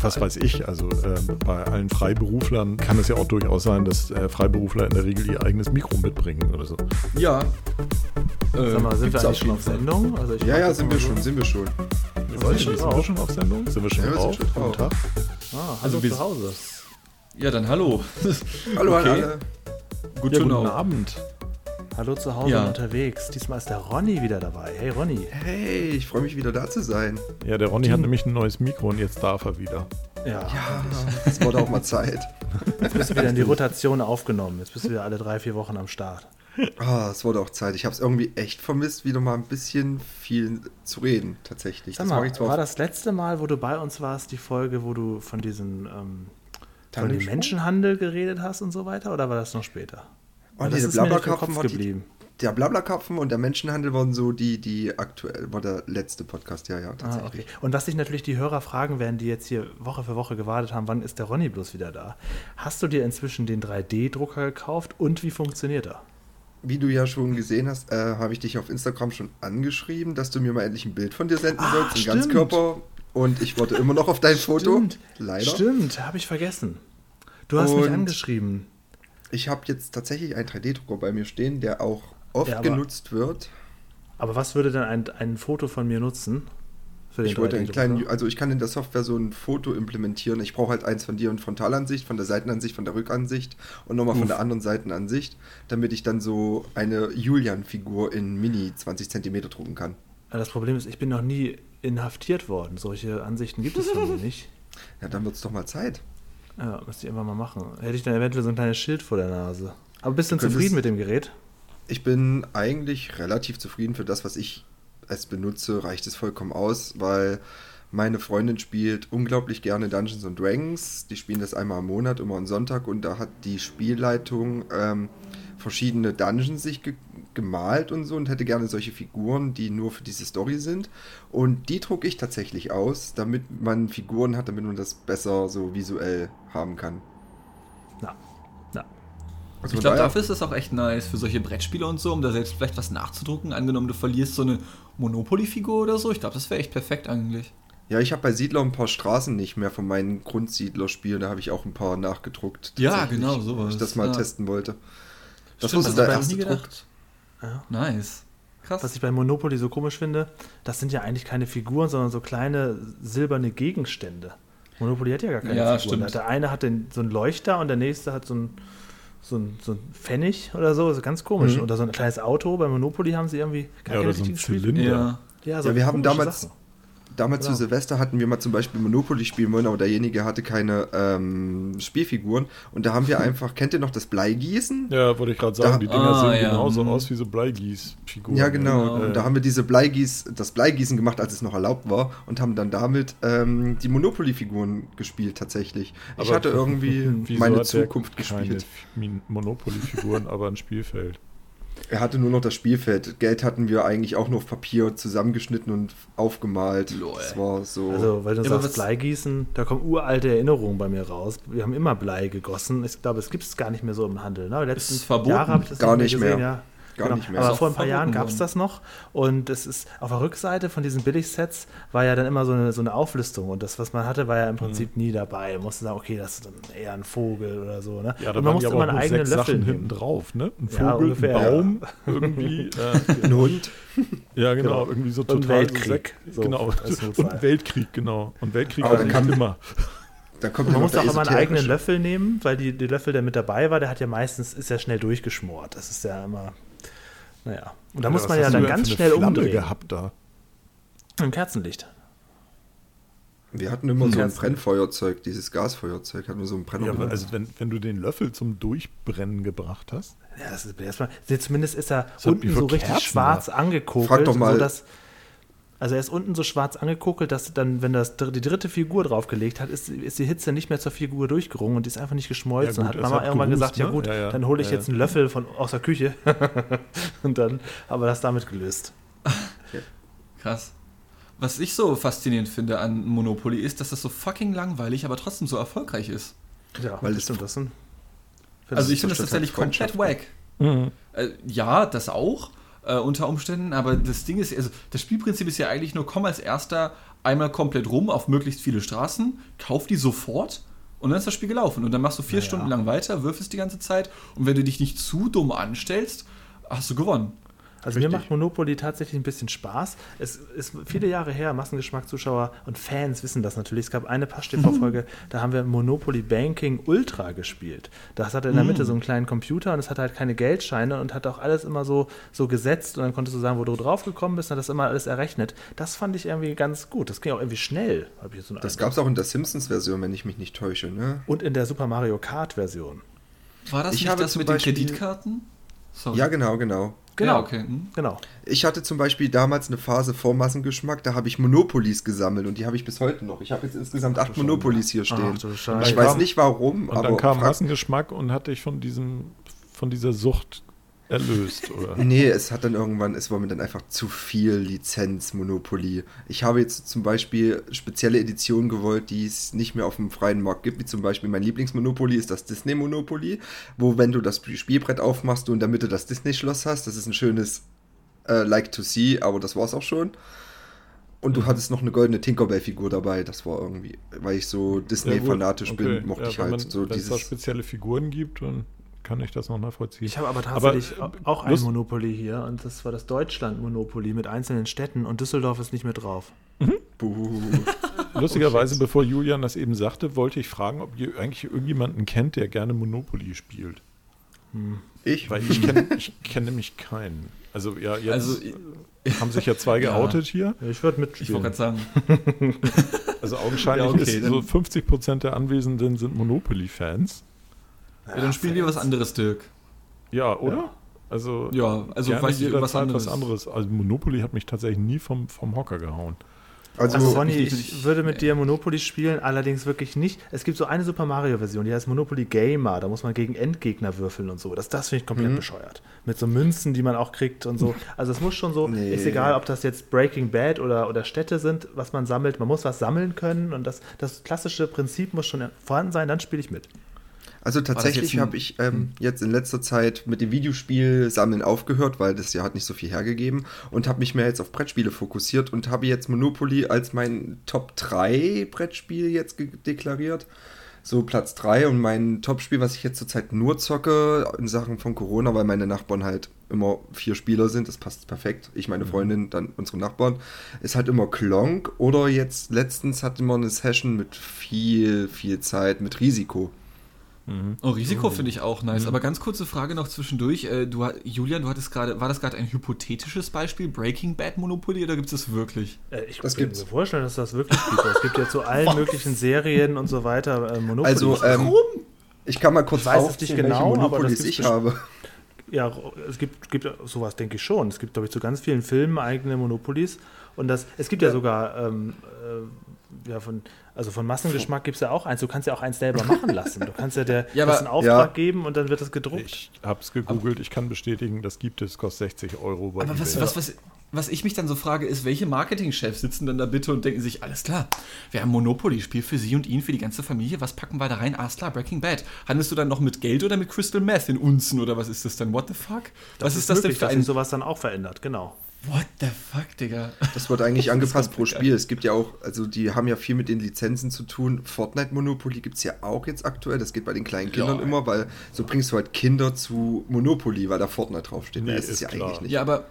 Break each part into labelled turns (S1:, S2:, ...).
S1: was weiß ich, also äh, bei allen Freiberuflern kann es ja auch durchaus sein, dass äh, Freiberufler in der Regel ihr eigenes Mikro mitbringen oder so.
S2: Ja.
S3: Sag mal, sind wir eigentlich schon auf Sendung?
S2: Also ja, ja, sind wir schon, sind wir schon.
S1: Wir sind, sind wir schon auf Sendung? Sind wir schon
S2: Ja,
S1: drauf?
S2: schon drauf.
S1: Guten Tag.
S3: Ah,
S2: Also
S3: also
S2: wir-
S3: zu Hause.
S2: Ja, dann hallo.
S3: Okay.
S2: hallo an alle. Gut
S1: Ja, guten. Abend.
S3: Hallo zu Hause
S2: Ja.
S3: und unterwegs. Diesmal ist der Ronny wieder dabei. Hey Ronny.
S2: Hey, ich freue mich wieder da zu sein.
S1: Ja, der Ronny hat nämlich ein neues Mikro und jetzt darf er wieder.
S3: Ja,
S2: Ja, es wurde auch mal Zeit.
S3: jetzt bist du wieder in die Rotation aufgenommen. Jetzt bist du wieder alle drei, vier Wochen am Start.
S2: Ah, es wurde auch Zeit. Ich habe es irgendwie echt vermisst, wieder mal ein bisschen viel zu reden, tatsächlich.
S3: Sag
S2: das mache
S3: mal,
S2: zwar
S3: war das letzte Mal, wo du bei uns warst, die Folge, wo du von diesen ähm, von dem? Menschenhandel geredet hast und so weiter? Oder war das noch später?
S2: Oh,
S3: im
S2: Blabberkapfen
S3: Kopf
S2: war die-
S3: geblieben.
S2: Der Blablakapfen und der Menschenhandel waren so die, die aktuell, war der letzte Podcast, ja, ja,
S3: Ah,
S2: tatsächlich.
S3: okay. Und was sich natürlich die Hörer fragen werden, die jetzt hier Woche für Woche gewartet haben, wann ist der Ronny bloß wieder da? Hast du dir inzwischen den 3D-Drucker gekauft und wie funktioniert er?
S2: Wie du ja schon gesehen hast, äh, habe ich dich auf Instagram schon angeschrieben, dass du mir mal endlich ein Bild von dir senden
S3: Ah,
S2: sollst, ein
S3: stimmt.
S2: Ganzkörper. Und ich warte immer noch auf dein Foto.
S3: Stimmt.
S2: Leider.
S3: Stimmt, habe ich vergessen. Du hast mich
S2: Und-
S3: angeschrieben.
S2: Ich habe jetzt tatsächlich einen 3D-Drucker bei mir stehen, der auch oft
S3: Ja, aber-
S2: genutzt wird.
S3: Aber was würde denn ein, ein Foto von mir nutzen? Für den
S2: Ich wollte einen
S3: 3D-Drucker?
S2: kleinen, also ich kann in der Software so ein Foto implementieren. Ich brauche halt eins von dir in Frontalansicht, von der Seitenansicht, von der Rückansicht und nochmal von der anderen Seitenansicht, damit ich dann so eine Julian-Figur in Mini 20 cm drucken kann.
S3: Das Problem ist, ich bin noch nie inhaftiert worden. Solche Ansichten gibt es von mir nicht.
S2: Ja, dann wird es doch mal Zeit.
S3: Ja, müsste ich einfach mal machen. Hätte ich dann eventuell so ein kleines Schild vor der Nase. Aber bist du
S2: könntest-
S3: zufrieden mit dem Gerät?
S2: Ich bin eigentlich relativ zufrieden für das, was ich es benutze, reicht es vollkommen aus, weil meine Freundin spielt unglaublich gerne Dungeons and Dragons. Die spielen das einmal im Monat, immer am Sonntag und da hat die Spielleitung ähm, verschiedene Dungeons sich ge gemalt und so und hätte gerne solche Figuren, die nur für diese Story sind. Und die drucke ich tatsächlich aus, damit man Figuren hat, damit man das besser so visuell haben kann.
S3: Na, na.
S2: Also
S4: Ich glaube, dafür ist es auch echt nice für solche Brettspiele und so, um da selbst vielleicht was nachzudrucken. Angenommen, du verlierst so eine Monopoly-Figur oder so. Ich glaube, das wäre echt perfekt eigentlich.
S2: Ja, ich habe bei Siedler ein paar Straßen nicht mehr von meinen Grundsiedler-Spielen. Da habe ich auch ein paar nachgedruckt.
S4: Ja, genau,
S2: weil
S4: sowas,
S2: Ich das mal
S4: ja.
S2: testen wollte. Das
S4: Stimmt,
S2: war so
S4: das
S2: der erste Druck.
S3: Ja.
S4: Nice. Krass.
S3: Was ich bei Monopoly so komisch finde, das sind ja eigentlich keine Figuren, sondern so kleine silberne Gegenstände. Monopoly hat ja gar keine
S4: Ja,
S3: Figuren.
S4: stimmt.
S3: Der eine hat den, so einen Leuchter und der nächste hat so ein, so ein, so ein Pfennig oder so. Das ist ganz komisch.
S2: Mhm.
S3: Oder so ein kleines Auto. Bei Monopoly haben sie irgendwie gar
S1: Ja,
S3: keine
S1: oder so ein. Zylinder.
S4: ja.
S3: Ja,
S2: Ja, wir haben damals,
S3: Sachen.
S2: Damals
S3: Genau.
S2: zu Silvester hatten wir mal zum Beispiel Monopoly spielen wollen, aber derjenige hatte keine ähm, Spielfiguren. Und da haben wir einfach, kennt ihr noch das Bleigießen?
S1: Ja, wollte ich gerade sagen,
S2: Da-
S1: die Dinger
S4: Ah,
S1: sehen
S4: ja.
S1: genauso
S4: Mhm.
S1: aus wie so Bleigießfiguren.
S2: Ja, genau.
S4: genau.
S2: Und da haben wir diese Bleigieß, das Bleigießen gemacht, als es noch erlaubt war, und haben dann damit ähm, die Monopoly-Figuren gespielt tatsächlich. ich
S1: Aber
S2: hatte irgendwie meine Zukunft gespielt.
S1: Monopoly-Figuren, aber ein Spielfeld.
S2: Er hatte nur noch das Spielfeld. Geld hatten wir eigentlich auch nur auf Papier zusammengeschnitten und aufgemalt.
S4: Lol.
S2: Das war so.
S3: Also, weil du
S4: aber
S3: sagst Bleigießen, da kommen uralte Erinnerungen bei mir raus. Wir haben immer Blei gegossen. Ich glaube, es gibt es gar nicht mehr so im Handel. Ne? Letzten
S4: Ist verboten.
S3: Jahre habe ich das
S2: Gar
S3: nicht
S2: nicht
S3: mehr gesehen.
S2: mehr.
S3: Ja.
S2: Gar
S3: genau.
S2: nicht mehr.
S3: Aber vor ein paar Jahren gab es das noch. Und es ist auf der Rückseite von diesen Billigsets war ja dann immer so eine, so eine Auflistung. Und das, was man hatte, war ja im Prinzip nie dabei. Man musste sagen, okay, das ist dann eher ein Vogel oder so. Ne?
S1: Ja, da
S3: und man musste
S1: die
S3: immer einen eigenen
S1: sechs
S3: Löffel
S1: Sachen
S3: nehmen.
S1: hinten drauf, ne? Ein
S3: Ja,
S1: Vogel,
S3: ungefähr,
S1: ein
S3: ja.
S1: Baum, irgendwie. Äh,
S2: ein Hund.
S1: ja, genau,
S3: Genau.
S1: irgendwie so
S3: Und
S1: total
S3: Weltkrieg,
S1: so sech-
S3: so
S1: genau. Und Weltkrieg, genau. Und Weltkrieg
S2: Aber
S1: war nicht
S2: kann-
S1: immer.
S2: Da kommt
S3: Man
S2: ja der
S3: auch immer einen eigenen Löffel nehmen, weil die, der Löffel, der mit dabei war, der hat ja meistens, ist ja schnell durchgeschmort. Das ist ja immer, naja. Und da muss
S1: was
S3: man ja dann ganz schnell
S1: Flamme
S3: umdrehen.
S1: gehabt da.
S3: Ein Kerzenlicht.
S2: Wir hatten immer so ein. Brennfeuerzeug, dieses Gasfeuerzeug, hatten wir so ein Brenner.
S1: Ja, also wenn, wenn du den Löffel zum Durchbrennen gebracht hast,
S3: Ja, das ist erstmal, zumindest ist er
S1: ihr
S3: unten so richtig
S1: Kerzen
S3: schwarz angekokelt.
S2: Frag doch mal.
S3: So dass, also er ist unten so schwarz angekokelt, dass dann, wenn das die dritte Figur draufgelegt hat, ist, ist die Hitze nicht mehr zur Figur durchgerungen und die ist einfach nicht geschmolzen.
S1: Ja,
S3: Dann
S1: gut,
S3: hat Mama
S1: hat
S3: irgendwann
S1: gerußt,
S3: gesagt, ja
S1: ne?
S3: gut,
S1: Ja, ja.
S3: dann hole ich
S1: Ja,
S3: jetzt
S1: ja.
S3: einen Löffel von aus der Küche. und dann haben wir das damit gelöst.
S4: Krass. Was ich so faszinierend finde an Monopoly ist, dass das so fucking langweilig, aber trotzdem so erfolgreich ist.
S3: Ja,
S2: Weil
S3: das. Das sind,
S4: Also ich finde das tatsächlich komplett wack. Äh, ja, das auch, äh, unter Umständen, aber das Ding ist, also das Spielprinzip ist ja eigentlich nur, komm als erster einmal komplett rum auf möglichst viele Straßen, kauf die sofort und dann ist das Spiel gelaufen. Und dann machst du vier
S3: Naja.
S4: Stunden lang weiter, würfelst die ganze Zeit und wenn du dich nicht zu dumm anstellst, hast du gewonnen.
S3: Also mir
S2: Richtig.
S3: macht Monopoly tatsächlich ein bisschen Spaß. Es ist viele Jahre her, Massengeschmack-Zuschauer und Fans wissen das natürlich. Es gab eine Pasch-TV-Folge, da haben wir Monopoly Banking Ultra gespielt. Das hatte in der Mitte so einen kleinen Computer und es hatte halt keine Geldscheine und hat auch alles immer so, so gesetzt und dann konntest du sagen, wo du drauf gekommen bist und hat das immer alles errechnet. Das fand ich irgendwie ganz gut. Das ging auch irgendwie schnell. Ich so einen
S2: Das gab es auch in der Simpsons-Version, wenn ich mich nicht täusche, ne?
S3: Und in der Super Mario Kart-Version.
S4: War das
S2: Ich
S4: nicht
S2: habe
S4: das mit den
S2: Beispiel-
S4: Kreditkarten? Sorry.
S2: Ja, genau, genau.
S3: Genau.
S4: Ja, okay. Hm.
S3: Genau.
S2: Ich hatte zum Beispiel damals eine Phase vor Massengeschmack, da habe ich Monopolies gesammelt und die habe ich bis heute noch. Ich habe jetzt insgesamt acht Monopolies hier stehen.
S3: Ach
S2: ich weiß nicht warum,
S1: Und
S2: aber
S1: dann kam Massengeschmack und hat dich von diesem, von dieser Sucht erlöst, oder?
S2: Nee, es hat dann irgendwann, es war mir dann einfach zu viel Lizenz Monopoly. Ich habe jetzt zum Beispiel spezielle Editionen gewollt, die es nicht mehr auf dem freien Markt gibt, wie zum Beispiel mein Lieblingsmonopoly ist das Disney Monopoly, wo wenn du das Spielbrett aufmachst, du in der Mitte das Disney Schloss hast. Das ist ein schönes äh, Like to See, aber das war's auch schon. Und du hattest noch eine goldene Tinkerbell-Figur dabei. Das war irgendwie, weil ich so Disney-fanatisch
S1: Ja,
S2: bin, mochte
S1: Ja,
S2: ich halt
S1: man-
S2: so
S1: Wenn es da
S2: dieses.
S1: spezielle Figuren gibt, dann kann ich das noch nachvollziehen.
S3: Ich habe aber tatsächlich
S1: Aber, äh,
S3: auch ein
S1: Lust-
S3: Monopoly hier und das war das Deutschland-Monopoly mit einzelnen Städten und Düsseldorf ist nicht mehr drauf.
S2: Buh.
S1: Lustigerweise, bevor Julian das eben sagte, wollte ich fragen, ob ihr eigentlich irgendjemanden kennt, der gerne Monopoly spielt.
S2: Ich?
S1: Weil ich kenne ich kenn nämlich keinen. Also ja, jetzt
S4: Also,
S1: haben sich ja zwei
S4: Ja.
S1: geoutet hier.
S3: Ich würde
S4: Ich wollte
S3: mitspielen.
S4: gerade sagen,
S1: Also augenscheinlich
S4: Ja, okay,
S1: ist so 50 Prozent der Anwesenden sind Monopoly-Fans.
S4: Ja, dann spielen wir was anderes, Dirk.
S1: Ja, oder? Also,
S4: Ja, also
S1: gerne
S4: weiß ich
S1: jederzeit
S4: anderes.
S1: was anderes. Also Monopoly hat mich tatsächlich nie vom, vom Hocker gehauen.
S2: Also,
S3: Also Ronny,
S4: ich-
S3: ich würde mit dir Monopoly spielen, allerdings wirklich nicht. Es gibt so eine Super Mario-Version, die heißt Monopoly Gamer. Da muss man gegen Endgegner würfeln und so. Das, das finde ich komplett
S2: Mhm.
S3: bescheuert. Mit so Münzen, die man auch kriegt und so. Also es muss schon so,
S2: Nee.
S3: ist egal, ob das jetzt Breaking Bad oder, oder Städte sind, was man sammelt. Man muss was sammeln können und das, das klassische Prinzip muss schon vorhanden sein, dann spiele ich mit.
S2: Also tatsächlich habe ich ähm, jetzt in letzter Zeit mit dem Videospiel sammeln aufgehört, weil das ja hat nicht so viel hergegeben und habe mich mehr jetzt auf Brettspiele fokussiert und habe jetzt Monopoly als mein Top 3 Brettspiel jetzt deklariert. So Platz 3 und mein Topspiel, was ich jetzt zurzeit nur zocke in Sachen von Corona, weil meine Nachbarn halt immer vier Spieler sind, das passt perfekt. Ich, meine Freundin, dann unsere Nachbarn, ist halt immer Klonk oder jetzt letztens hatten wir eine Session mit viel, viel Zeit, mit Risiko.
S4: Oh, Risiko finde ich auch nice. Aber ganz kurze Frage noch zwischendurch. Äh, Du, Julian, du hattest gerade, war das gerade ein hypothetisches Beispiel, Breaking Bad Monopoly, oder gibt es das wirklich?
S3: Äh, ich
S2: Das
S3: kann
S2: gibt's.
S3: mir vorstellen, dass das wirklich gibt. Es gibt ja zu allen möglichen Serien und so weiter äh, Monopoly.
S2: Also, ähm, ich kann mal kurz
S3: Ich weiß es
S2: aufzählen,
S3: nicht genau,
S2: welche
S3: aber das
S2: Monopolies ich habe.
S3: Ja, es gibt, gibt sowas, denke ich schon. Es gibt, glaube ich, zu ganz vielen Filmen eigene Monopolies. Und das, es gibt ja, sogar, ähm, äh, ja, von, also von Massengeschmack gibt es ja auch eins. Du kannst ja auch eins selber machen lassen. Du kannst ja der
S4: Ja,
S3: das
S4: aber-
S3: einen Auftrag
S2: ja.
S3: geben und dann wird das gedruckt.
S1: Ich habe es gegoogelt, ich kann bestätigen, das gibt es, kostet 60 Euro. Bei
S4: Aber was,
S1: eBay.
S4: was, was, was ich mich dann so frage, ist, welche Marketingchefs sitzen dann da bitte und denken sich, alles klar, wir haben Monopoly-Spiel für sie und ihn, für die ganze Familie, was packen wir da rein? Alles klar, Breaking Bad. Handelst du dann noch mit Geld oder mit Crystal Meth in Unzen oder was ist das dann? What the fuck? was ist das denn
S3: möglich,
S4: für
S3: dass
S4: ein...
S3: sich sowas dann auch verändert, genau.
S4: What the fuck, Digga?
S2: Das wird eigentlich angepasst pro Spiel. Es gibt ja auch, also die haben ja viel mit den Lizenzen zu tun. Fortnite Monopoly gibt es ja auch jetzt aktuell. Das geht bei den kleinen Kindern
S4: Ja.
S2: immer, weil so bringst du halt Kinder zu Monopoly, weil da Fortnite draufsteht.
S1: Nee,
S2: das ist,
S1: ist
S2: ja
S1: klar.
S2: eigentlich nicht.
S4: Ja, aber,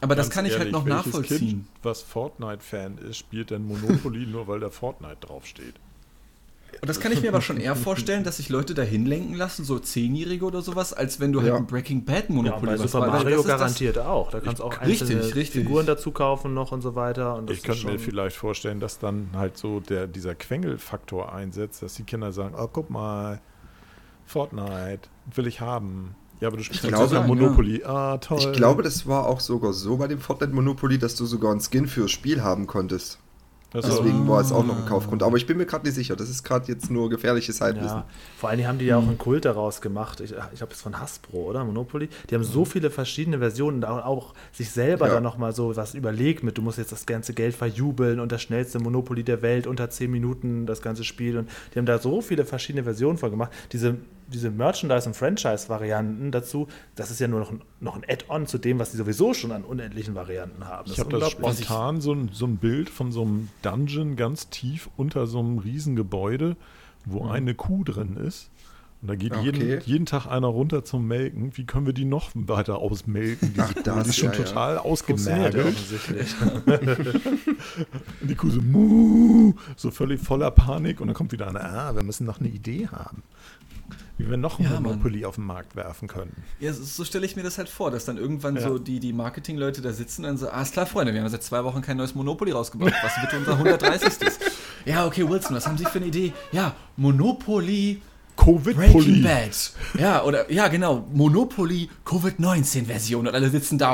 S4: aber das kann ich halt
S1: ehrlich,
S4: noch
S1: welches
S4: nachvollziehen.
S1: Kind, was Fortnite-Fan ist, spielt denn Monopoly nur, weil da Fortnite draufsteht.
S4: Und das kann ich mir aber schon eher vorstellen, dass sich Leute dahin lenken lassen, so Zehnjährige oder sowas, als wenn du halt
S2: Ja.
S4: ein Breaking Bad
S3: Ja, und
S4: Monopoly
S3: bei Super Mario
S4: das ist das-
S3: garantiert auch. Da kannst du auch
S4: Richtig,
S3: einzelne
S4: richtig.
S3: Figuren dazu kaufen noch und so weiter. Und das
S1: Ich könnte mir vielleicht vorstellen, dass dann halt so der, dieser Quengelfaktor einsetzt, dass die Kinder sagen, oh, guck mal, Fortnite, will ich haben. Ja, aber du spielst
S2: glaube,
S1: glaube,
S4: ja.
S1: Monopoly. Ah, toll.
S2: Ich glaube, das war auch sogar so bei dem Fortnite Monopoly, dass du sogar einen Skin fürs Spiel haben konntest. Deswegen war es auch noch ein Kaufgrund. Aber ich bin mir gerade nicht sicher. Das ist gerade jetzt nur gefährliches Halbwissen.
S3: Ja, vor allen Dingen haben die ja auch einen Kult daraus gemacht. Ich, ich glaube, es ist von Hasbro, oder? Monopoly. Die haben so viele verschiedene Versionen, auch, auch sich selber
S2: Ja.
S3: dann nochmal so was überlegt mit, du musst jetzt das ganze Geld verjubeln und das schnellste Monopoly der Welt unter 10 Minuten das ganze Spiel. Und die haben da so viele verschiedene Versionen von gemacht. Diese diese Merchandise- und Franchise-Varianten dazu, das ist ja nur noch ein, noch ein Add-on zu dem, was die sowieso schon an unendlichen Varianten haben.
S1: Ich
S3: ist
S1: habe das
S3: unglaublich.
S1: spontan so ein, so ein Bild von so einem Dungeon ganz tief unter so einem Riesengebäude, wo eine Kuh drin ist. Und da geht
S2: Okay.
S1: jeden, jeden Tag einer runter zum Melken. Wie können wir die noch weiter ausmelken? Diese
S2: Ach, das,
S1: die ist schon
S2: ja,
S1: total
S3: ja
S1: ausgemergelt. die Kuh so, Muh, so völlig voller Panik. Und dann kommt wieder eine, ah, wir müssen noch eine Idee haben. Wie wir noch ein
S4: Ja, Mann.
S1: Monopoly auf den Markt werfen können.
S4: Ja, so, so stelle ich mir das halt vor, dass dann irgendwann
S1: Ja.
S4: so die, die Marketingleute da sitzen und so, ah, ist klar, Freunde, wir haben seit zwei Wochen kein neues Monopoly rausgebracht. Was wird unser 130. ja, okay, Wilson, was haben Sie für eine Idee? Ja, Monopoly Breaking
S1: Covid-Pulli.
S4: Bad. Ja, oder, ja, genau, Monopoly Covid-19-Version und alle sitzen da.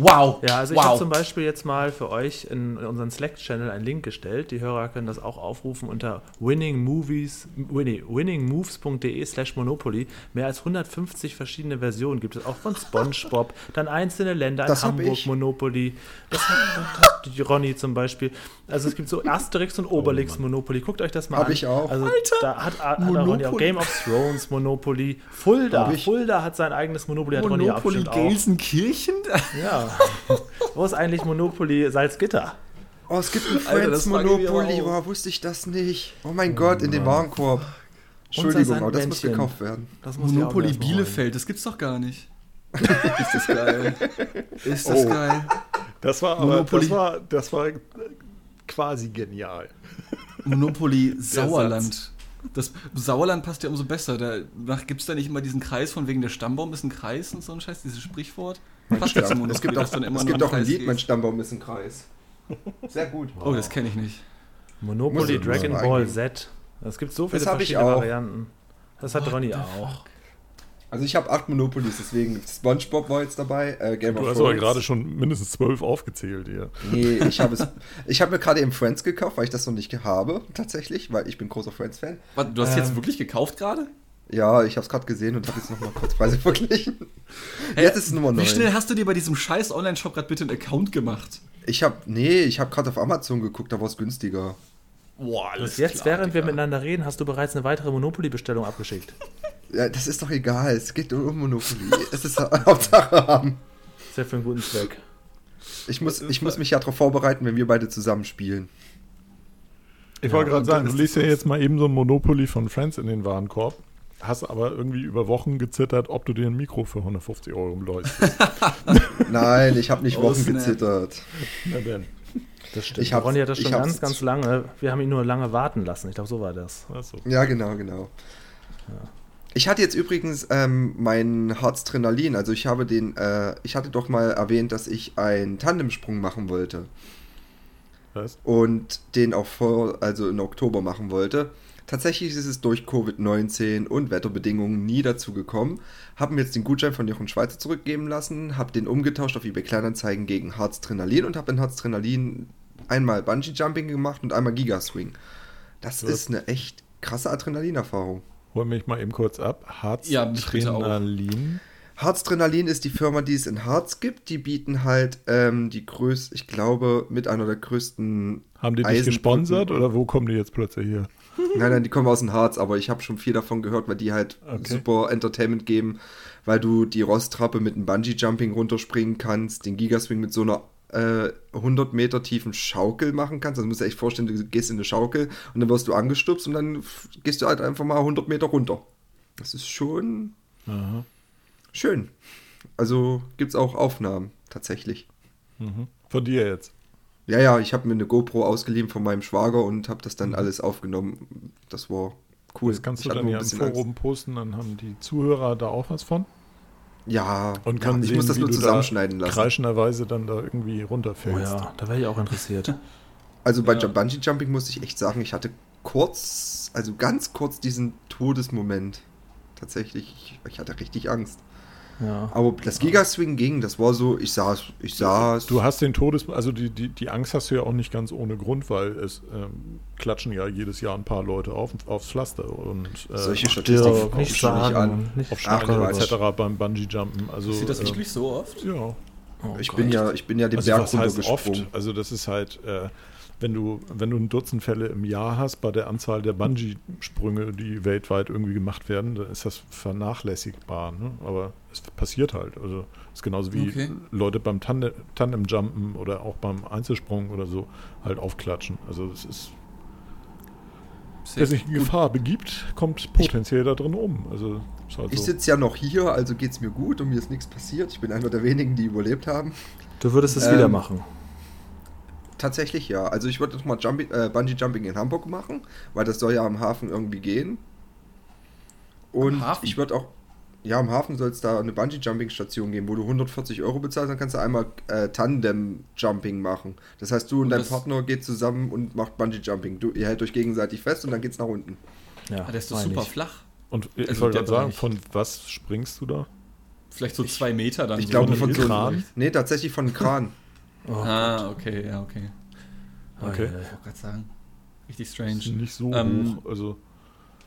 S4: Wow.
S3: Ja, also ich habe
S4: wow.
S3: zum Beispiel jetzt mal für euch in, in unseren Slack-Channel einen Link gestellt. Die Hörer können das auch aufrufen unter winningmovies, winning, winningmoves.de slash Monopoly. Mehr als 150 verschiedene Versionen gibt es auch von Spongebob, dann einzelne Länder in Hamburg. Monopoly. Das hat, hat die Ronny zum Beispiel. Also es gibt so Asterix und Obelix Monopoly. Guckt euch das mal
S2: Hab
S3: an.
S2: ich auch.
S3: Also
S4: Alter,
S3: da hat, hat Ronny auch. Game of Thrones Monopoly. Fulda. Fulda hat sein eigenes Monopoly. Hat Ronny
S4: Monopoly
S3: bestimmt auch.
S4: Gelsenkirchen?
S3: Ja. Wo ist eigentlich Monopoly Salzgitter?
S2: Oh, es gibt ein Friends Monopoly. Boah, wusste ich das nicht. Oh mein Gott, in den Warenkorb. Entschuldigung, aber das muss gekauft werden.
S3: Das
S4: Monopoly Bielefeld, das gibt's doch gar nicht. ist das geil. Ist das
S2: Oh.
S4: geil.
S1: Das war aber,
S4: Monopoly.
S1: das war, das war quasi genial.
S4: Monopoly Sauerland. Das Sauerland passt ja umso besser. Da gibt es da nicht immer diesen Kreis von wegen der Stammbaum ist ein Kreis und so ein Scheiß, dieses Sprichwort. Passt ja zum
S2: Es gibt auch,
S4: dann immer
S2: es gibt auch ein Lied, mein. Stammbaum ist ein Kreis. Sehr gut.
S4: Oh, das kenne ich nicht.
S3: Monopoly Dragon Ball. Z. Es gibt so viele
S2: Das
S3: verschiedene. Varianten. Das hat Ronny auch.
S2: Also ich habe acht Monopolies, deswegen SpongeBob war jetzt dabei, äh, Game
S1: Du
S2: of
S1: hast aber gerade schon mindestens zwölf aufgezählt hier.
S2: Nee, ich habe es. Ich habe mir gerade eben Friends gekauft, weil ich das noch nicht habe, tatsächlich, weil ich bin großer Friends-Fan.
S4: Warte, du hast
S2: Ähm.
S4: jetzt wirklich gekauft gerade?
S2: Ja, ich habe es gerade gesehen und habe jetzt nochmal kurz Preise verglichen. Jetzt ist es Nummer 9.
S4: Wie schnell hast du dir bei diesem scheiß Online-Shop gerade bitte einen Account gemacht?
S2: Ich habe, nee, ich habe gerade auf Amazon geguckt, da war es günstiger.
S4: Boah, alles
S3: Jetzt,
S4: klar,
S3: während wir
S4: Digga.
S3: miteinander reden, hast du bereits eine weitere Monopoly-Bestellung abgeschickt.
S2: Ja, das ist doch egal, es geht nur um Monopoly. es ist Hauptsache haben.
S3: Ist ja für einen guten Zweck.
S2: Ich muss, ich muss mich ja darauf vorbereiten, wenn wir beide zusammen spielen.
S1: Ich wollte gerade
S4: und
S1: sagen, du legst ja jetzt mal eben so ein Monopoly von Friends in den Warenkorb, hast aber irgendwie über Wochen gezittert, ob du dir ein Mikro für 150 Euro leistest.
S2: Nein, ich habe nicht
S4: Oh,
S2: Wochen
S4: snap.
S2: gezittert.
S1: Na denn.
S3: Das stimmt.
S2: Ich
S3: Ronny hat das schon ganz, ganz lange. Wir haben ihn nur lange warten lassen. Ich glaube, so war das.
S1: Achso.
S2: Ja, genau, genau. Ich hatte jetzt übrigens ähm, meinen Herztrenalin, also ich habe den, äh, ich hatte doch mal erwähnt, dass ich einen Tandemsprung machen wollte
S1: Was?
S2: und den auch vor, also im Oktober machen wollte. Tatsächlich ist es durch Covid-19 und Wetterbedingungen nie dazu gekommen. Haben mir jetzt den Gutschein von Jochen Schweizer zurückgeben lassen, habe den umgetauscht auf eBay Kleinanzeigen gegen Herztrenalin und habe in Herztrenalin einmal Bungee Jumping gemacht und einmal Gigaswing. Das
S1: Gut.
S2: ist eine echt krasse Adrenalin-Erfahrung.
S1: Hol mich mal eben kurz ab.
S4: Ja, auch.
S1: Herztrenalin.
S2: Herztrenalin ist die Firma, die es in Harz gibt. Die bieten halt ähm, die größte, ich glaube, mit einer der größten.
S1: Haben die dich gesponsert oder wo kommen die jetzt plötzlich hier?
S2: Nein, nein, die kommen aus dem Harz, aber ich habe schon viel davon gehört, weil die halt
S1: Okay.
S2: super Entertainment geben, weil du die Rosttrappe mit einem Bungee-Jumping runterspringen kannst, den Gigaswing mit so einer äh, 100 Meter tiefen Schaukel machen kannst. Also musst du dir echt vorstellen, du gehst in eine Schaukel und dann wirst du angestupst und dann gehst du halt einfach mal 100 Meter runter. Das ist schon
S1: Aha.
S2: schön. Also gibt es auch Aufnahmen, tatsächlich.
S1: Mhm. Von dir jetzt.
S2: Ja, ja, ich habe mir eine GoPro ausgeliehen von meinem Schwager und habe das dann alles aufgenommen. Das war cool.
S1: Das kannst
S2: Ich
S1: du dann ja im Forum posten, dann haben die Zuhörer da auch was von.
S2: Ja,
S1: Und
S2: ja
S1: können
S2: ich
S1: sehen,
S2: muss das nur zusammenschneiden
S1: da
S2: lassen.
S1: kreischenderweise dann da irgendwie
S3: Oh
S1: runterfällst.
S3: ja, da wäre ich auch interessiert.
S2: Also bei
S4: Ja.
S2: Bungee Jumping muss ich echt sagen, ich hatte kurz, also ganz kurz diesen Todesmoment. Tatsächlich, ich, ich hatte richtig Angst.
S3: Ja.
S2: Aber das Gigaswing ging, das war so, ich saß, ich saß.
S1: Du hast den Todes... Also die, die, die Angst hast du ja auch nicht ganz ohne Grund, weil es ähm, klatschen ja jedes Jahr ein paar Leute auf, aufs Pflaster und äh,
S2: solche Statistiken
S3: nicht sagen.
S2: an.
S3: Nicht
S1: auf Steine etc. beim Bungee-Jumpen. Also,
S4: Sieht das
S1: äh,
S4: wirklich so oft?
S1: Ja.
S3: Oh
S2: Ich
S3: Gott.
S2: bin ja, ich bin ja den
S1: Also
S2: Berg
S1: heißt oft?
S2: runtergesprungen.
S1: Also das ist halt, äh, wenn du, wenn du ein Dutzend Fälle im Jahr hast, bei der Anzahl der Bungee-Sprünge, die weltweit irgendwie gemacht werden, dann ist das vernachlässigbar. Ne? Aber es passiert halt. Also es ist genauso wie
S4: Okay.
S1: Leute beim Tandem- Tandem-Jumpen oder auch beim Einzelsprung oder so halt aufklatschen. Also es ist, wer sich in Gefahr begibt, kommt potenziell da drin um. Also ist halt
S2: Ich
S1: so.
S2: sitze ja noch hier, also geht es mir gut und mir ist nichts passiert. Ich bin einer der wenigen, die überlebt haben.
S3: Du würdest es
S2: Ähm,
S3: wieder machen.
S2: Tatsächlich ja. Also ich würde noch mal Jumping, äh, Bungee Jumping in Hamburg machen, weil das soll ja am Hafen irgendwie gehen. Und
S4: Am Hafen?
S2: ich würde auch, ja, am Hafen soll es da eine Bungee Jumping Station geben, wo du 140 Euro bezahlst, dann kannst du einmal äh, Tandem Jumping machen. Das heißt, du und,
S4: Und
S2: dein
S4: das-
S2: Partner geht zusammen und macht Bungee Jumping. Du, ihr hält euch gegenseitig fest und dann geht's nach unten.
S3: Ja,
S4: Ah, der ist doch super
S3: ich.
S4: flach.
S1: Und ich
S4: Also
S1: wollte gerade sagen, von was springst du da?
S4: Vielleicht so zwei Meter dann.
S2: Ich
S4: so
S2: glaube von so
S1: Kran?
S2: Nee, tatsächlich von einem Kran.
S3: Oh,
S4: Ah, okay, ja, okay.
S1: Okay.
S3: ei, ei.
S4: Ich wollte gerade sagen. Richtig
S1: Ist
S4: strange.
S1: nicht so
S4: Ähm,
S1: hoch. Also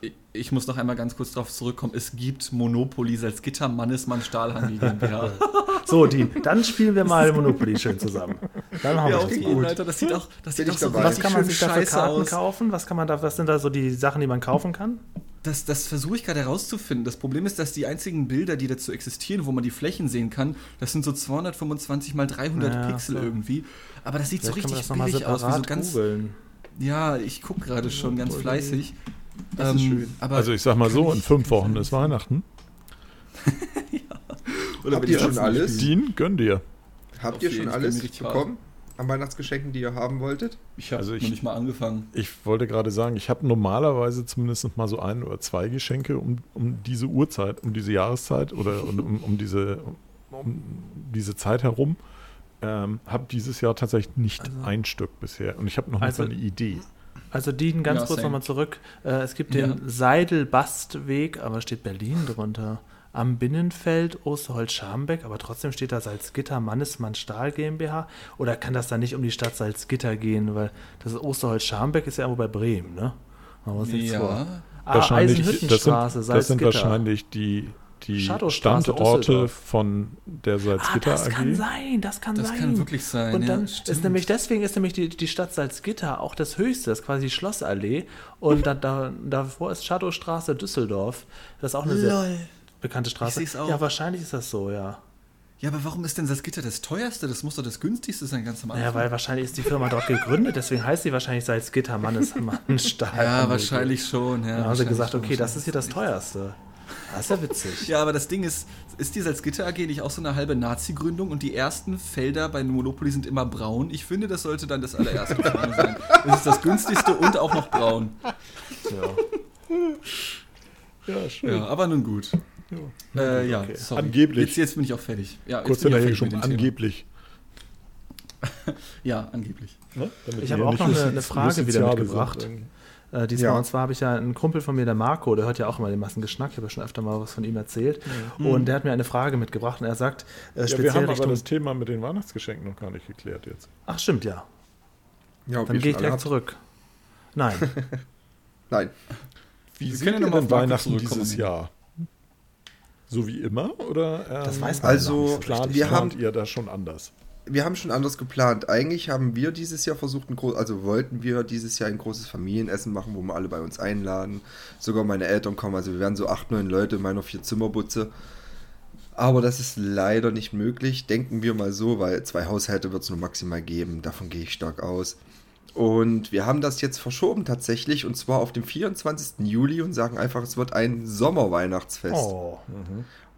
S4: Ich, ich muss noch einmal ganz kurz darauf zurückkommen. Es gibt Monopoly Salzgitter Mannesmann Stahlhandel GmbH.
S3: So, Dean, dann spielen wir mal Monopoly schön zusammen. Dann haben wir
S4: auf
S3: das
S4: jeden
S3: gut.
S4: Alter, das sieht auch, das
S2: Bin
S4: sieht auch so
S2: dabei.
S3: Was kann man sich da für
S4: scheiße
S3: Karten
S4: aus.
S3: kaufen? Was kann man da, was sind da so die Sachen, die man kaufen kann?
S4: Das, das versuche ich gerade herauszufinden. Das Problem ist, dass die einzigen Bilder, die dazu existieren, wo man die Flächen sehen kann, das sind so 225 mal 300
S3: Ja,
S4: Pixel
S3: so.
S4: irgendwie. Aber das sieht so
S3: Vielleicht man
S4: richtig billig aus, wie so ganz. Ja, ich gucke gerade schon ganz fleißig.
S3: Das ist schön.
S4: Aber
S1: Also ich sag mal so, in fünf Wochen ist Weihnachten.
S4: Oder
S2: Habt ihr schon alles?
S4: nicht
S1: Dean, gönn dir.
S2: Habt
S4: Auf
S2: ihr schon alles bekommen? An Weihnachtsgeschenken, die ihr haben wolltet?
S4: Ich habe
S1: Also ich-
S4: noch nicht mal angefangen.
S1: Ich wollte gerade sagen, ich habe normalerweise zumindest mal so ein oder zwei Geschenke um, um diese Uhrzeit, um diese Jahreszeit oder um, um, diese, um diese Zeit herum. Ähm, habe dieses Jahr tatsächlich nicht
S3: Also-
S1: ein Stück bisher. Und ich habe noch nicht
S3: Also-
S1: eine Idee.
S3: Also Dean, ganz
S4: Ja,
S3: kurz nochmal zurück. Äh, es gibt
S4: Ja.
S3: den Seidel-Bastweg, aber steht Berlin drunter. Am Binnenfeld Osterholz-Scharmbeck, aber trotzdem steht da Salzgitter Mannesmann Stahl GmbH. Oder kann das dann nicht um die Stadt Salzgitter gehen? Weil das ist Osterholz-Scharmbeck ist ja irgendwo bei Bremen, ne? Machen wir uns nichts vor.
S4: Ja,
S3: Ah,
S1: wahrscheinlich, das sind,
S3: Eisenhüttenstraße,
S1: das sind wahrscheinlich die, die Standorte von der
S3: Ah,
S1: Salzgitter
S3: das kann
S1: AG.
S3: sein, das kann
S4: das
S3: sein.
S4: kann wirklich sein.
S3: Und
S4: ja,
S3: dann
S4: stimmt.
S3: ist nämlich, deswegen ist nämlich die, die Stadt Salzgitter auch das höchste, das ist quasi die Schlossallee. Und da, da, davor ist Shadowstraße Düsseldorf. Das ist auch eine sehr
S4: Lol.
S3: Bekannte Straße.
S4: seh's auch.
S3: Ja, wahrscheinlich ist das so, ja.
S4: Ja, aber warum ist denn Salzgitter das teuerste? Das muss doch das günstigste sein, ganz am Anfang.
S3: Naja, weil wahrscheinlich ist die Firma dort gegründet, deswegen heißt sie wahrscheinlich Salzgitter Mannesmann Stahl.
S4: ja, wahrscheinlich schon. Ja,
S3: Da haben sie gesagt, okay, das ist hier das teuerste. Das ist ja witzig.
S4: Ja, aber das Ding ist, ist die Salzgitter AG nicht auch so eine halbe Nazi-Gründung und die ersten Felder bei Monopoly sind immer braun? Ich finde, das sollte dann das allererste sein. Das ist das günstigste und auch noch braun.
S3: Ja.
S1: Ja, schön.
S4: Ja, aber nun gut. Äh, ja,
S3: Okay.
S4: sorry.
S1: Angeblich.
S4: Jetzt, jetzt bin ich auch fertig. Ja,
S1: Kurz hinterher
S4: Thema.
S1: angeblich.
S4: Ja, angeblich.
S1: Ne?
S3: Ich habe auch noch eine- Frage wieder mitgebracht.
S1: sind.
S3: Äh, diesmal,
S2: Ja.
S3: und zwar habe ich ja einen Kumpel von mir, der Marco, der hört ja auch immer den Massengeschnack, ich habe ja schon öfter mal was von ihm erzählt. Und der hat mir eine Frage mitgebracht und er sagt, äh,
S1: Ja,
S3: speziell
S1: wir haben aber
S3: Richtung.
S1: das Thema mit den Weihnachtsgeschenken noch gar nicht geklärt jetzt.
S3: Ach, stimmt, ja.
S2: Ja,
S3: Dann gehe ich direkt
S2: habt?
S3: zurück. Nein.
S2: Nein.
S1: Wie
S4: Wir können ja
S1: denn Weihnachten dieses Jahr? So wie immer? Oder ähm,
S3: Das weiß man
S2: Also,
S3: nicht so
S1: plant,
S2: wir
S1: plant
S2: haben-
S1: ihr da schon anders?
S2: Wir haben schon anders geplant. Eigentlich haben wir dieses Jahr versucht, ein groß, also wollten wir dieses Jahr ein großes Familienessen machen, wo wir alle bei uns einladen. Sogar meine Eltern kommen. Also wir werden so acht, neun Leute in meiner Vier-Zimmer-Butze. Aber das ist leider nicht möglich. Denken wir mal so, weil zwei Haushalte wird es nur maximal geben. Davon gehe ich stark aus. Und wir haben das jetzt verschoben tatsächlich und zwar auf den 24. Juli und sagen einfach, es wird ein Sommerweihnachtsfest.
S3: Oh.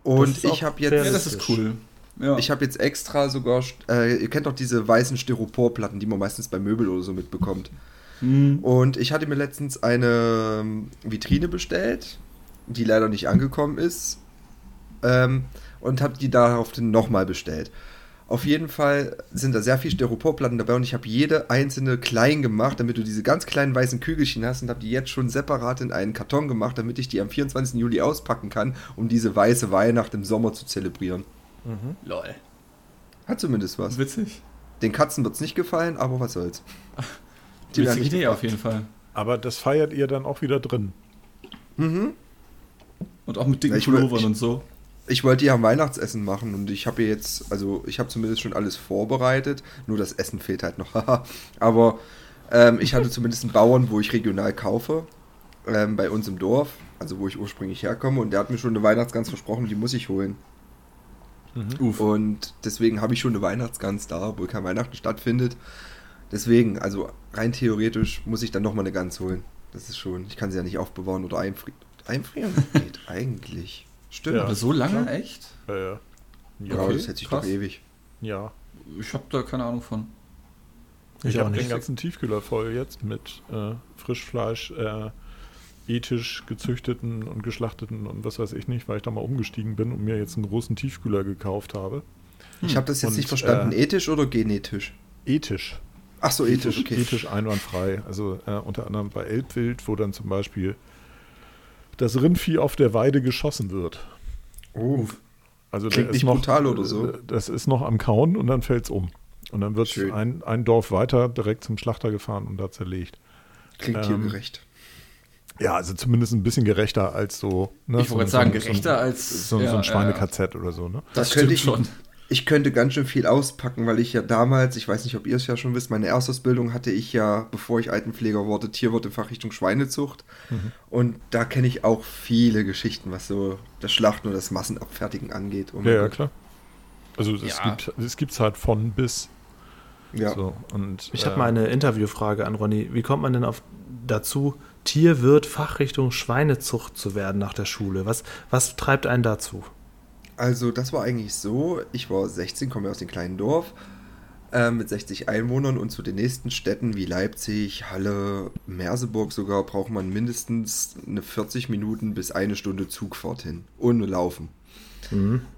S2: und
S3: das ist
S2: ich habe
S4: Ja,
S2: jetzt
S4: das ist cool. Ja.
S2: ich habe jetzt extra sogar, äh, ihr kennt doch diese weißen Styroporplatten, die man meistens bei Möbel oder so mitbekommt.
S4: Hm.
S2: Und ich hatte mir letztens eine ähm, Vitrine bestellt, die leider nicht angekommen ist. Ähm, und habe die daraufhin nochmal bestellt. Auf jeden Fall sind da sehr viele Styroporplatten dabei und ich habe jede einzelne klein gemacht, damit du diese ganz kleinen weißen Kügelchen hast und habe die jetzt schon separat in einen Karton gemacht, damit ich die am 24. Juli auspacken kann, um diese weiße Weihnacht im Sommer zu zelebrieren.
S4: Lol.
S2: Hat zumindest was.
S4: Witzig.
S2: Den Katzen wird es nicht gefallen, aber was soll's. Die werden
S4: Witzige
S2: nicht
S4: Idee auf jeden Fall.
S1: Aber das feiert ihr dann auch wieder drin.
S2: Mhm.
S4: Und auch mit dicken
S2: Ja,
S4: Pullovern und so.
S2: Ich wollte ja ein Weihnachtsessen machen und ich habe jetzt, also ich habe zumindest schon alles vorbereitet, nur das Essen fehlt halt noch. aber Ähm, ich hatte zumindest einen Bauern, wo ich regional kaufe, ähm, bei uns im Dorf, also wo ich ursprünglich herkomme. Und der hat mir schon eine Weihnachtsgans versprochen, die muss ich holen.
S4: Uff.
S2: Und deswegen habe ich schon eine Weihnachtsgans da, obwohl kein Weihnachten stattfindet. Deswegen, also rein theoretisch muss ich dann nochmal eine Gans holen. Das ist schon, ich kann sie ja nicht aufbewahren oder einfrieren. Einfrieren geht eigentlich. Stimmt.
S1: Ja.
S4: Aber so lange, echt?
S1: Ja, ja.
S2: Ja,
S4: Okay,
S2: das hätte sich
S4: krass.
S2: doch ewig.
S1: ja.
S4: Ich habe da keine Ahnung von.
S1: Ich,
S3: Ich
S1: habe den ganzen Tiefkühler voll jetzt mit äh, Frischfleisch, äh, ethisch gezüchteten und geschlachteten und was weiß ich nicht, weil ich da mal umgestiegen bin und mir jetzt einen großen Tiefkühler gekauft habe.
S2: Ich habe das jetzt
S1: Und,
S2: nicht verstanden.
S1: äh,
S2: ethisch oder genetisch?
S1: Ethisch.
S2: Ach so, ethisch, okay.
S1: Ethisch einwandfrei. Also äh, unter anderem bei Elbwild, wo dann zum Beispiel das Rindvieh auf der Weide geschossen wird.
S2: Oh,
S1: Also
S2: Klingt nicht
S1: noch,
S2: brutal oder so.
S1: Das ist noch am Kauen und dann fällt es um. Und dann wird ein, ein Dorf weiter direkt zum Schlachter gefahren und da zerlegt.
S2: klingt
S1: Ähm,
S2: tiergerecht.
S1: Ja, also zumindest ein bisschen gerechter als so. Ne,
S4: Ich
S1: so,
S4: wollte
S1: so,
S4: sagen,
S1: so,
S4: gerechter
S1: so,
S4: als-
S1: so, so
S4: ja,
S1: ein
S4: ja,
S1: Schweine-KZ oder so. Ne?
S4: Das
S2: Da könnte ich,
S4: schon.
S2: Ich könnte ganz schön viel auspacken, weil ich ja damals, ich weiß nicht, ob ihr es ja schon wisst, meine Erstausbildung hatte ich ja, bevor ich Altenpfleger wurde, Tierwirt in Fachrichtung Schweinezucht.
S1: Mhm.
S2: Und da kenne ich auch viele Geschichten, was so das Schlachten oder das Massenabfertigen angeht. Oh
S1: Ja, ja, klar. Also es
S4: Ja.
S1: gibt es gibt's halt von bis.
S2: Ja.
S1: So, und,
S3: Ich
S1: äh,
S3: habe mal eine Interviewfrage an Ronny. Wie kommt man denn auf, dazu, Tierwirt Fachrichtung Schweinezucht zu werden nach der Schule? Was, was treibt einen dazu?
S2: Also das war eigentlich so, ich war 16, komme aus dem kleinen Dorf äh, mit 60 Einwohnern und zu den nächsten Städten wie Leipzig, Halle, Merseburg sogar braucht man mindestens eine 40 Minuten bis eine Stunde Zugfahrt hin, ohne Laufen.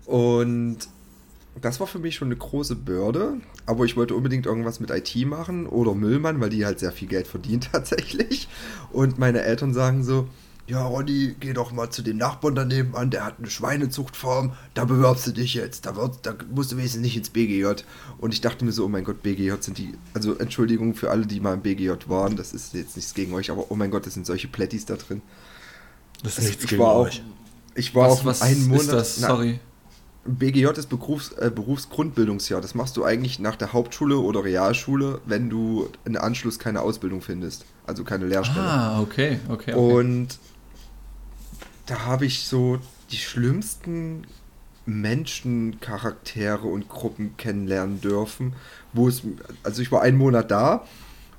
S2: Und das war für mich schon eine große Bürde, aber ich wollte unbedingt irgendwas mit IT machen oder Müllmann, weil die halt sehr viel Geld verdienen tatsächlich. Und meine Eltern sagen so, ja Ronny, geh doch mal zu dem Nachbarn daneben an, der hat eine Schweinezuchtfarm, da bewirbst du dich jetzt, da, wird, da musst du wenigstens nicht ins BGJ. Und ich dachte mir so, oh mein Gott, BGJ sind die, also Entschuldigung für alle, die mal im BGJ waren, das ist jetzt nichts gegen euch, aber oh mein Gott, das sind solche Plättis da drin.
S3: Das
S2: Also ich war auch, ich war
S4: Was,
S2: auch
S4: was
S2: einen Monat,
S4: ist das?
S2: na,
S4: Sorry.
S2: BGJ ist Berufs, äh, Berufsgrundbildungsjahr. Das machst du eigentlich nach der Hauptschule oder Realschule, wenn du im Anschluss keine Ausbildung findest. Also keine Lehrstelle.
S4: Ah, okay, okay. okay.
S2: Und da habe ich so die schlimmsten Menschencharaktere und Gruppen kennenlernen dürfen, wo es, also ich war einen Monat da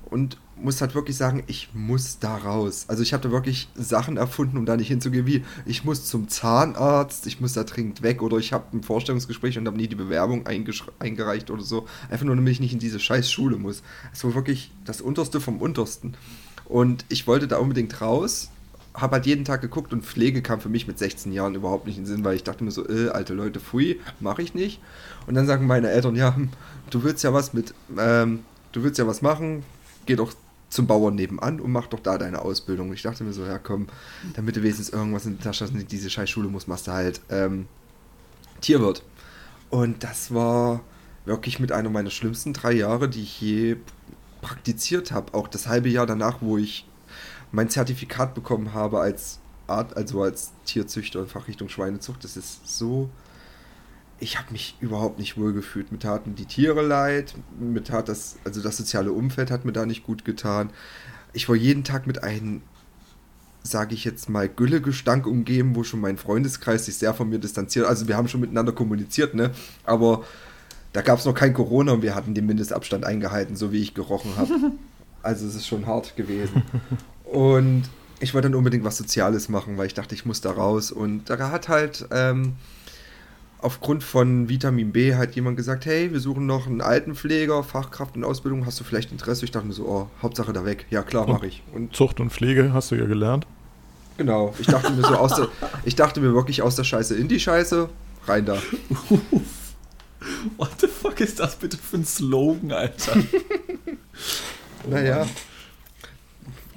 S2: und muss halt wirklich sagen, ich muss da raus. Also ich habe da wirklich Sachen erfunden, um da nicht hinzugehen, wie ich muss zum Zahnarzt, ich muss da dringend weg oder ich habe ein Vorstellungsgespräch und habe nie die Bewerbung eingereicht oder so. Einfach nur, damit ich nicht in diese scheiß Schule muss. Es war wirklich das Unterste vom Untersten. Und ich wollte da unbedingt raus, habe halt jeden Tag geguckt und Pflege kam für mich mit 16 Jahren überhaupt nicht in den Sinn, weil ich dachte mir so, äh, alte Leute, pfui, mache ich nicht. Und dann sagen meine Eltern, ja, hm, du willst ja was mit, ähm, du willst ja was machen, geh doch zum Bauern nebenan und mach doch da deine Ausbildung. Und ich dachte mir so, ja komm, damit du wenigstens irgendwas in der Tasche hast nicht diese scheiß Schule musst, machst du halt ähm, Tierwirt. Und das war wirklich mit einer meiner schlimmsten drei Jahre, die ich je praktiziert habe. Auch das halbe Jahr danach, wo ich mein Zertifikat bekommen habe als Art, also als Tierzüchter in Fachrichtung Schweinezucht. Das ist so. Ich habe mich überhaupt nicht wohl gefühlt. Mir taten die Tiere leid, mir tat das, also das soziale Umfeld hat mir da nicht gut getan. Ich war jeden Tag mit einem, sage ich jetzt mal, Güllegestank umgeben, wo schon mein Freundeskreis sich sehr von mir distanziert. Also wir haben schon miteinander kommuniziert, ne? Aber da gab es noch kein Corona und wir hatten den Mindestabstand eingehalten, so wie ich gerochen habe. Also es ist schon hart gewesen. Und ich wollte dann unbedingt was Soziales machen, weil ich dachte, ich muss da raus. Und da hat halt ähm, aufgrund von Vitamin B halt jemand gesagt, hey, wir suchen noch einen Altenpfleger, Fachkraft in Ausbildung, hast du vielleicht Interesse? Ich dachte mir so, oh, Hauptsache da weg. Ja klar, mache ich. Und
S1: Zucht und Pflege hast du ja gelernt.
S2: genau, ich dachte mir so aus der, ich dachte mir wirklich aus der Scheiße in die Scheiße, rein da.
S4: What the fuck ist das bitte für ein Slogan, Alter?
S2: Naja,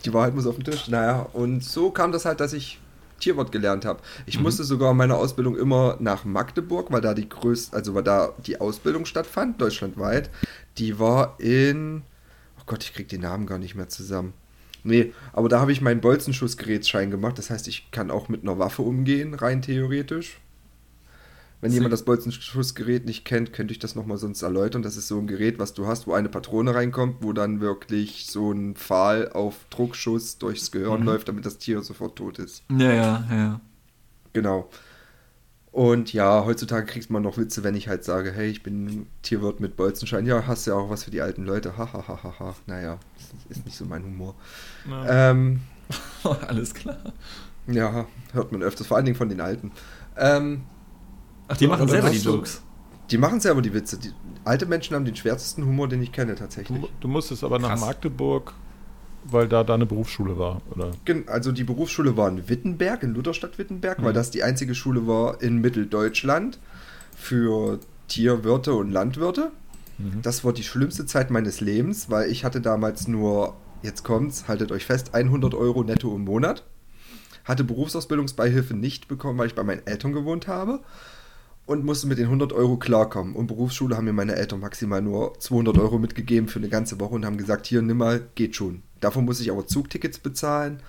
S2: die Wahrheit muss auf den Tisch. Naja, und so kam das halt, dass ich Tierwort gelernt habe. Ich musste sogar meine Ausbildung immer nach Magdeburg, weil da die größte, also weil da die Ausbildung stattfand, deutschlandweit. Die war in, oh Gott, ich krieg den Namen gar nicht mehr zusammen. Nee, aber da habe ich meinen Bolzenschussgerätsschein gemacht. Das heißt, ich kann auch mit einer Waffe umgehen, rein theoretisch. Wenn jemand das Bolzenschussgerät nicht kennt, könnte ich das nochmal sonst erläutern. Das ist so ein Gerät, was du hast, wo eine Patrone reinkommt, wo dann wirklich so ein Pfahl auf Druckschuss durchs Gehirn läuft, damit das Tier sofort tot ist.
S4: Ja, ja, ja.
S2: Genau. Und ja, heutzutage kriegt man noch Witze, wenn ich halt sage, hey, ich bin Tierwirt mit Bolzenschein. Ja, hast ja auch was für die alten Leute. Hahaha. Ha, ha, ha. Naja, das ist nicht so mein Humor. Ähm,
S4: Alles klar.
S2: ja, hört man öfters, vor allen Dingen von den Alten. Ähm,
S4: Ach, die machen
S1: Aber
S4: selber die Jokes.
S2: die machen selber die Witze. Die, alte Menschen haben den schwärzesten Humor, den ich kenne, tatsächlich.
S1: Du, du musstest aber nach
S4: Krass.
S1: Magdeburg, weil da deine Berufsschule war, oder?
S2: Also die Berufsschule war in Wittenberg, in Lutherstadt Wittenberg,
S1: Mhm.
S2: weil das die einzige Schule war in Mitteldeutschland für Tierwirte und Landwirte.
S1: Mhm.
S2: Das war die schlimmste Zeit meines Lebens, weil ich hatte damals nur, jetzt kommt's, haltet euch fest, 100 Euro netto im Monat. Hatte Berufsausbildungsbeihilfe nicht bekommen, weil ich bei meinen Eltern gewohnt habe. Und musste mit den 100 Euro klarkommen. Und Berufsschule haben mir meine Eltern maximal nur 200 Euro mitgegeben für eine ganze Woche und haben gesagt, hier, nimm mal, geht schon. Davon muss ich aber Zugtickets bezahlen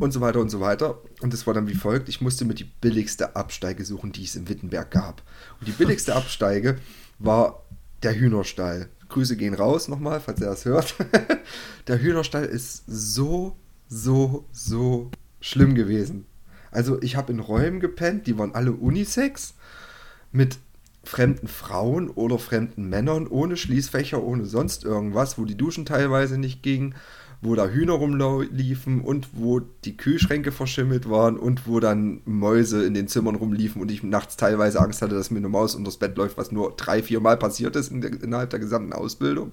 S2: und so weiter und so weiter. Und das war dann wie folgt: Ich musste mir die billigste Absteige suchen, die es in Wittenberg gab. Und die billigste Absteige war der Hühnerstall. Grüße gehen raus nochmal, falls ihr das hört. der Hühnerstall ist so, so, so schlimm gewesen. Also, ich habe in Räumen gepennt, die waren alle Unisex mit fremden Frauen oder fremden Männern, ohne Schließfächer, ohne sonst irgendwas, wo die Duschen teilweise nicht gingen, wo da Hühner rumliefen und wo die Kühlschränke verschimmelt waren und wo dann Mäuse in den Zimmern rumliefen und ich nachts teilweise Angst hatte, dass mir eine Maus unters Bett läuft, was nur drei, vier Mal passiert ist in der, innerhalb der gesamten Ausbildung.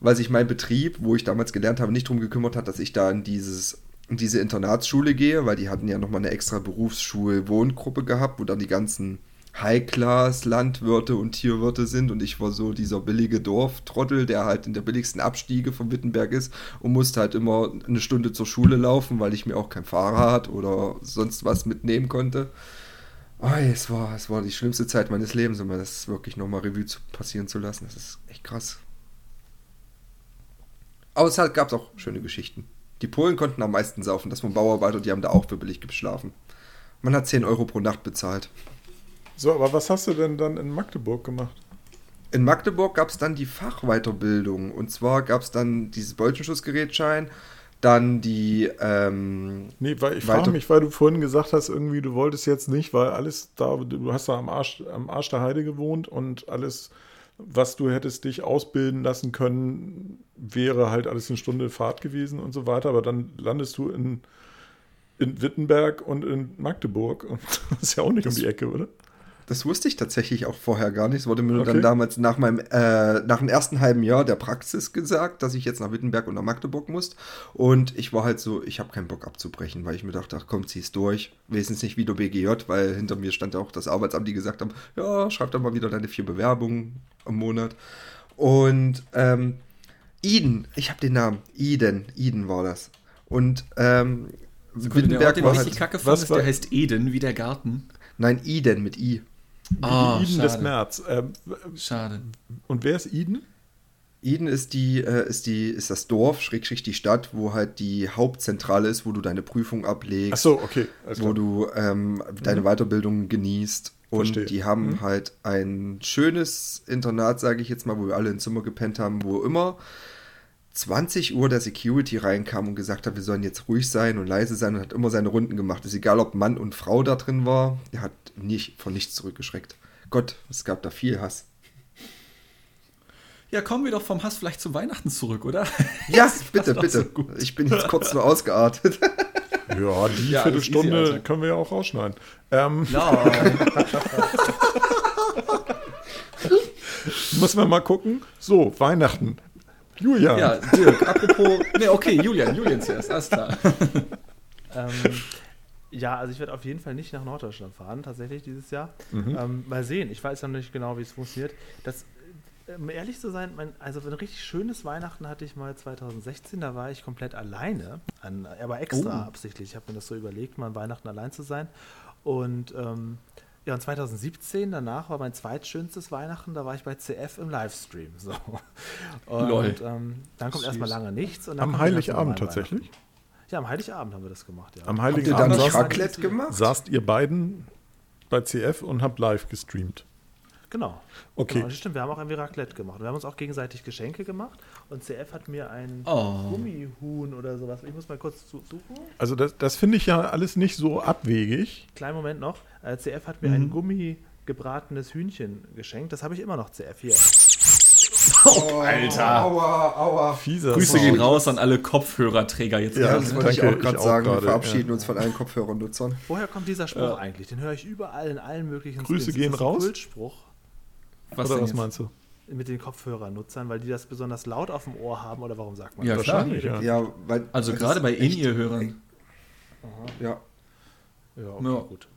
S2: Weil sich mein Betrieb, wo ich damals gelernt habe, nicht darum gekümmert hat, dass ich da in dieses in diese Internatsschule gehe, weil die hatten ja nochmal eine extra Berufsschul-Wohngruppe gehabt, wo dann die ganzen High-Class-Landwirte und Tierwirte sind und ich war so dieser billige Dorftrottel, der halt in der billigsten Abstiege von Wittenberg ist und musste halt immer eine Stunde zur Schule laufen, weil ich mir auch kein Fahrrad oder sonst was mitnehmen konnte. Oh, es, war, es war die schlimmste Zeit meines Lebens, um das wirklich nochmal Revue zu passieren zu lassen. Das ist echt krass. Aber es gab auch schöne Geschichten. Die Polen konnten am meisten saufen. Das waren Bauarbeiter, die haben da auch für billig geschlafen. Man hat 10 Euro pro Nacht bezahlt.
S1: So, aber was hast du denn dann in Magdeburg gemacht?
S2: In Magdeburg gab es dann die Fachweiterbildung. Und zwar gab es dann dieses Bolzenschussgerätschein, dann die, ähm,
S1: Nee, weil ich frage mich, weil du vorhin gesagt hast, irgendwie, du wolltest jetzt nicht, weil alles da, du hast da am Arsch, am Arsch der Heide gewohnt und alles, was du hättest dich ausbilden lassen können, wäre halt alles eine Stunde Fahrt gewesen und so weiter, aber dann landest du in, in Wittenberg und in Magdeburg und das ist ja auch nicht um die Ecke, oder?
S2: Das wusste ich tatsächlich auch vorher gar nicht. Es wurde mir nur
S1: Okay.
S2: dann damals nach meinem, äh, nach dem ersten halben Jahr der Praxis gesagt, dass ich jetzt nach Wittenberg und nach Magdeburg muss. Und ich war halt so, ich habe keinen Bock abzubrechen, weil ich mir dachte, ach komm, zieh's durch. Wenigstens nicht wieder BGJ, weil hinter mir stand auch das Arbeitsamt, die gesagt haben, ja, schreib doch mal wieder deine vier Bewerbungen im Monat. Und ähm, Eden, ich habe den Namen, Eden, Eden war das. Und ähm,
S4: Sekunde, der Ort, den
S2: war
S4: ich
S2: halt,
S4: richtig kacke
S1: was
S4: fand, ist,
S1: war-
S4: der heißt Eden, wie der Garten.
S2: nein, Eden mit I.
S4: Ah,
S1: Eden des
S4: schade.
S1: März. Ähm,
S4: Schade.
S1: und wer ist Eden?
S2: Eden ist die, äh, ist die, ist das Dorf, Schrägstrich die Stadt, wo halt die Hauptzentrale ist, wo du deine Prüfung ablegst,
S1: Achso, okay. alles
S2: wo
S1: klar.
S2: du ähm, deine Weiterbildung genießt. Und
S1: Verstehe.
S2: die haben
S1: Mhm.
S2: halt ein schönes Internat, sage ich jetzt mal, wo wir alle im Zimmer gepennt haben, wo immer 20 Uhr der Security reinkam und gesagt hat, wir sollen jetzt ruhig sein und leise sein und hat immer seine Runden gemacht. Ist egal, ob Mann und Frau da drin war, er hat nicht, von nichts zurückgeschreckt. Gott, es gab da viel Hass.
S4: Ja, kommen wir doch vom Hass vielleicht zu Weihnachten zurück, oder?
S2: Ja, bitte, bitte.
S4: so gut.
S2: ich bin jetzt kurz nur ausgeartet.
S1: Ja, die
S4: Ja, easy,
S1: Viertelstunde
S4: Alter.
S1: können wir ja auch rausschneiden. Ähm,
S4: Ja.
S1: Müssen wir mal gucken. So, Weihnachten. Julian.
S4: ja, Dirk, apropos. Ne, okay, Julian, Julian zuerst, alles klar.
S3: Ähm, ja, also ich werde auf jeden Fall nicht nach Norddeutschland fahren, tatsächlich dieses Jahr.
S1: Mhm.
S3: Ähm, mal sehen, ich weiß noch nicht genau, wie es funktioniert. Das, um ehrlich zu sein, mein, also ein richtig schönes Weihnachten hatte ich mal 2016, da war ich komplett alleine, an, aber extra
S4: Oh.
S3: absichtlich. Ich habe mir das so überlegt, mal an Weihnachten allein zu sein. Und ähm, ja, und 2017, danach war mein zweitschönstes Weihnachten, da war ich bei CF im Livestream. So. Und
S4: Lol.
S3: ähm, dann kommt erstmal lange nichts. Und dann
S1: Am Heiligabend tatsächlich?
S3: Ja, am Heiligabend haben wir das gemacht, ja.
S1: Am
S2: Habt
S1: Heiligen
S2: ihr dann
S1: Abend saßt,
S2: Raclette gemacht?
S1: saßt ihr beiden bei CF und habt live gestreamt.
S3: Genau.
S1: Okay.
S3: Genau, das stimmt, wir haben auch irgendwie Raclette gemacht. Wir haben uns auch gegenseitig Geschenke gemacht und CF hat mir ein
S4: Oh.
S3: Gummihuhn oder sowas. Ich muss mal kurz suchen.
S1: Also das, das finde ich ja alles nicht so abwegig.
S3: Kleinen Moment noch. Äh, CF hat mir ein Gummi gebratenes Hühnchen geschenkt. Das habe ich immer noch, CF. Hier.
S4: Alter.
S2: Aua, aua.
S1: Fieser
S4: Grüße
S1: Sound.
S4: gehen raus an alle Kopfhörerträger jetzt.
S1: Ja,
S2: Ja, das wollte ich auch gerade
S1: auch
S2: sagen.
S1: gerade,
S2: wir verabschieden uns von allen Kopfhörernutzern.
S3: Woher kommt dieser Spruch eigentlich? Den höre ich überall in allen möglichen
S1: Grüße
S3: Skins.
S1: gehen
S3: Ist das ein
S1: raus?
S3: Kultspruch
S4: Was
S1: Oder was meinst du?
S3: mit den Kopfhörernutzern, weil die das besonders laut auf dem Ohr haben oder warum sagt man
S4: Ja,
S3: das?
S4: klar.
S1: Wahrscheinlich, ja.
S2: Ja, weil
S4: Also gerade bei In-Ear-Hörern.
S2: Ja,
S3: Ja, okay,
S4: Ja.
S3: gut.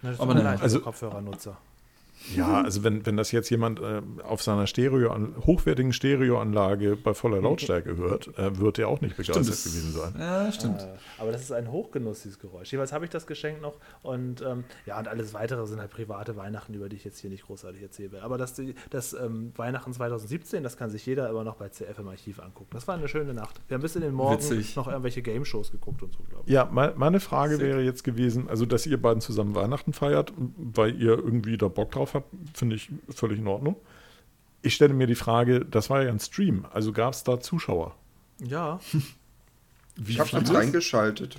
S3: Na, das
S4: Aber
S1: also-
S3: also Kopfhörernutzer.
S1: Ja, also wenn, wenn das jetzt jemand äh, auf seiner Stereo hochwertigen Stereoanlage bei voller Lautstärke hört, äh, wird er auch nicht begeistert
S4: das-
S1: gewesen sein.
S4: Ja, stimmt.
S3: Äh, aber das ist ein Hochgenuss, dieses Geräusch. Jeweils habe ich das Geschenk noch und ähm, ja, und alles weitere sind halt private Weihnachten, über die ich jetzt hier nicht großartig erzählen will. Aber das, das ähm, Weihnachten 2017, das kann sich jeder immer noch bei CF im Archiv angucken. Das war eine schöne Nacht. Wir haben bis in den Morgen
S4: Witzig.
S3: noch irgendwelche Game-Shows geguckt und so, glaube ich.
S1: Ja, me- meine Frage wäre jetzt gewesen, also dass ihr beiden zusammen Weihnachten feiert, weil ihr irgendwie da Bock drauf habt, finde ich völlig in Ordnung. Ich stelle mir die Frage, das war ja ein Stream, also gab es da Zuschauer?
S3: Ja,
S1: Wie
S2: ich habe jetzt reingeschaltet.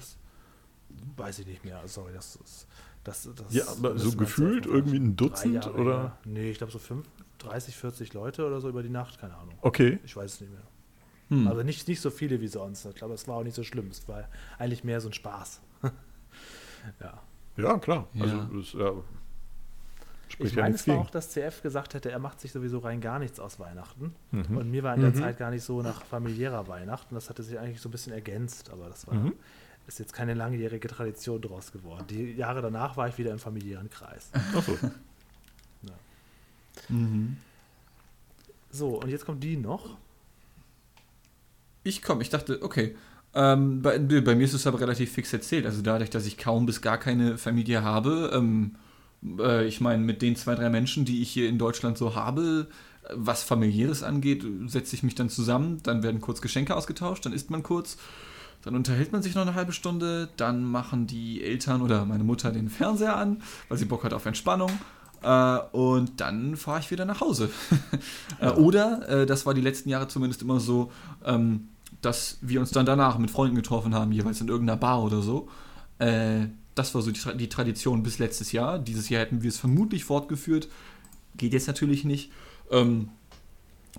S3: weiß ich nicht mehr. Sorry, das ist. Das, das
S1: Ja, aber so gefühlt irgendwie ein Dutzend,
S3: Jahre
S1: oder?
S3: her. Nee, ich glaube so fünf, 30, 40 Leute oder so über die Nacht, keine Ahnung.
S1: Okay,
S3: Ich weiß es nicht mehr.
S4: Hm.
S3: Also nicht, nicht so viele wie sonst. Ich glaube, es war auch nicht so schlimm. Es war eigentlich mehr so ein Spaß. ja.
S1: ja klar.
S4: Ja.
S1: Also das ja, spricht
S3: Ich
S1: ja
S3: meine, es war
S1: gegen.
S3: auch, dass CF gesagt hätte, er macht sich sowieso rein gar nichts aus Weihnachten.
S1: Mhm.
S3: Und mir war in der Zeit gar nicht so nach familiärer Weihnachten. Das hatte sich eigentlich so ein bisschen ergänzt, aber das war
S1: Mhm.
S3: ist jetzt keine langjährige Tradition draus geworden. Die Jahre danach war ich wieder im familiären Kreis.
S1: Ach so.
S4: Mhm.
S3: So, und jetzt kommt die noch.
S4: Ich komme, ich dachte, okay. Ähm, bei, bei mir ist es aber relativ fix erzählt. Also dadurch, dass ich kaum bis gar keine Familie habe, ähm, äh, ich meine, mit den zwei, drei Menschen, die ich hier in Deutschland so habe, äh, was familiäres angeht, setze ich mich dann zusammen, dann werden kurz Geschenke ausgetauscht, dann isst man kurz, dann unterhält man sich noch eine halbe Stunde, dann machen die Eltern oder meine Mutter den Fernseher an, weil sie Bock hat auf Entspannung. Äh, und dann fahre ich wieder nach Hause. äh, oder, äh, das war die letzten Jahre zumindest immer so, ähm, dass wir uns dann danach mit Freunden getroffen haben, jeweils in irgendeiner Bar oder so. Das war so die, Tra die Tradition bis letztes Jahr. Dieses Jahr hätten wir es vermutlich fortgeführt. Geht jetzt natürlich nicht. Ähm,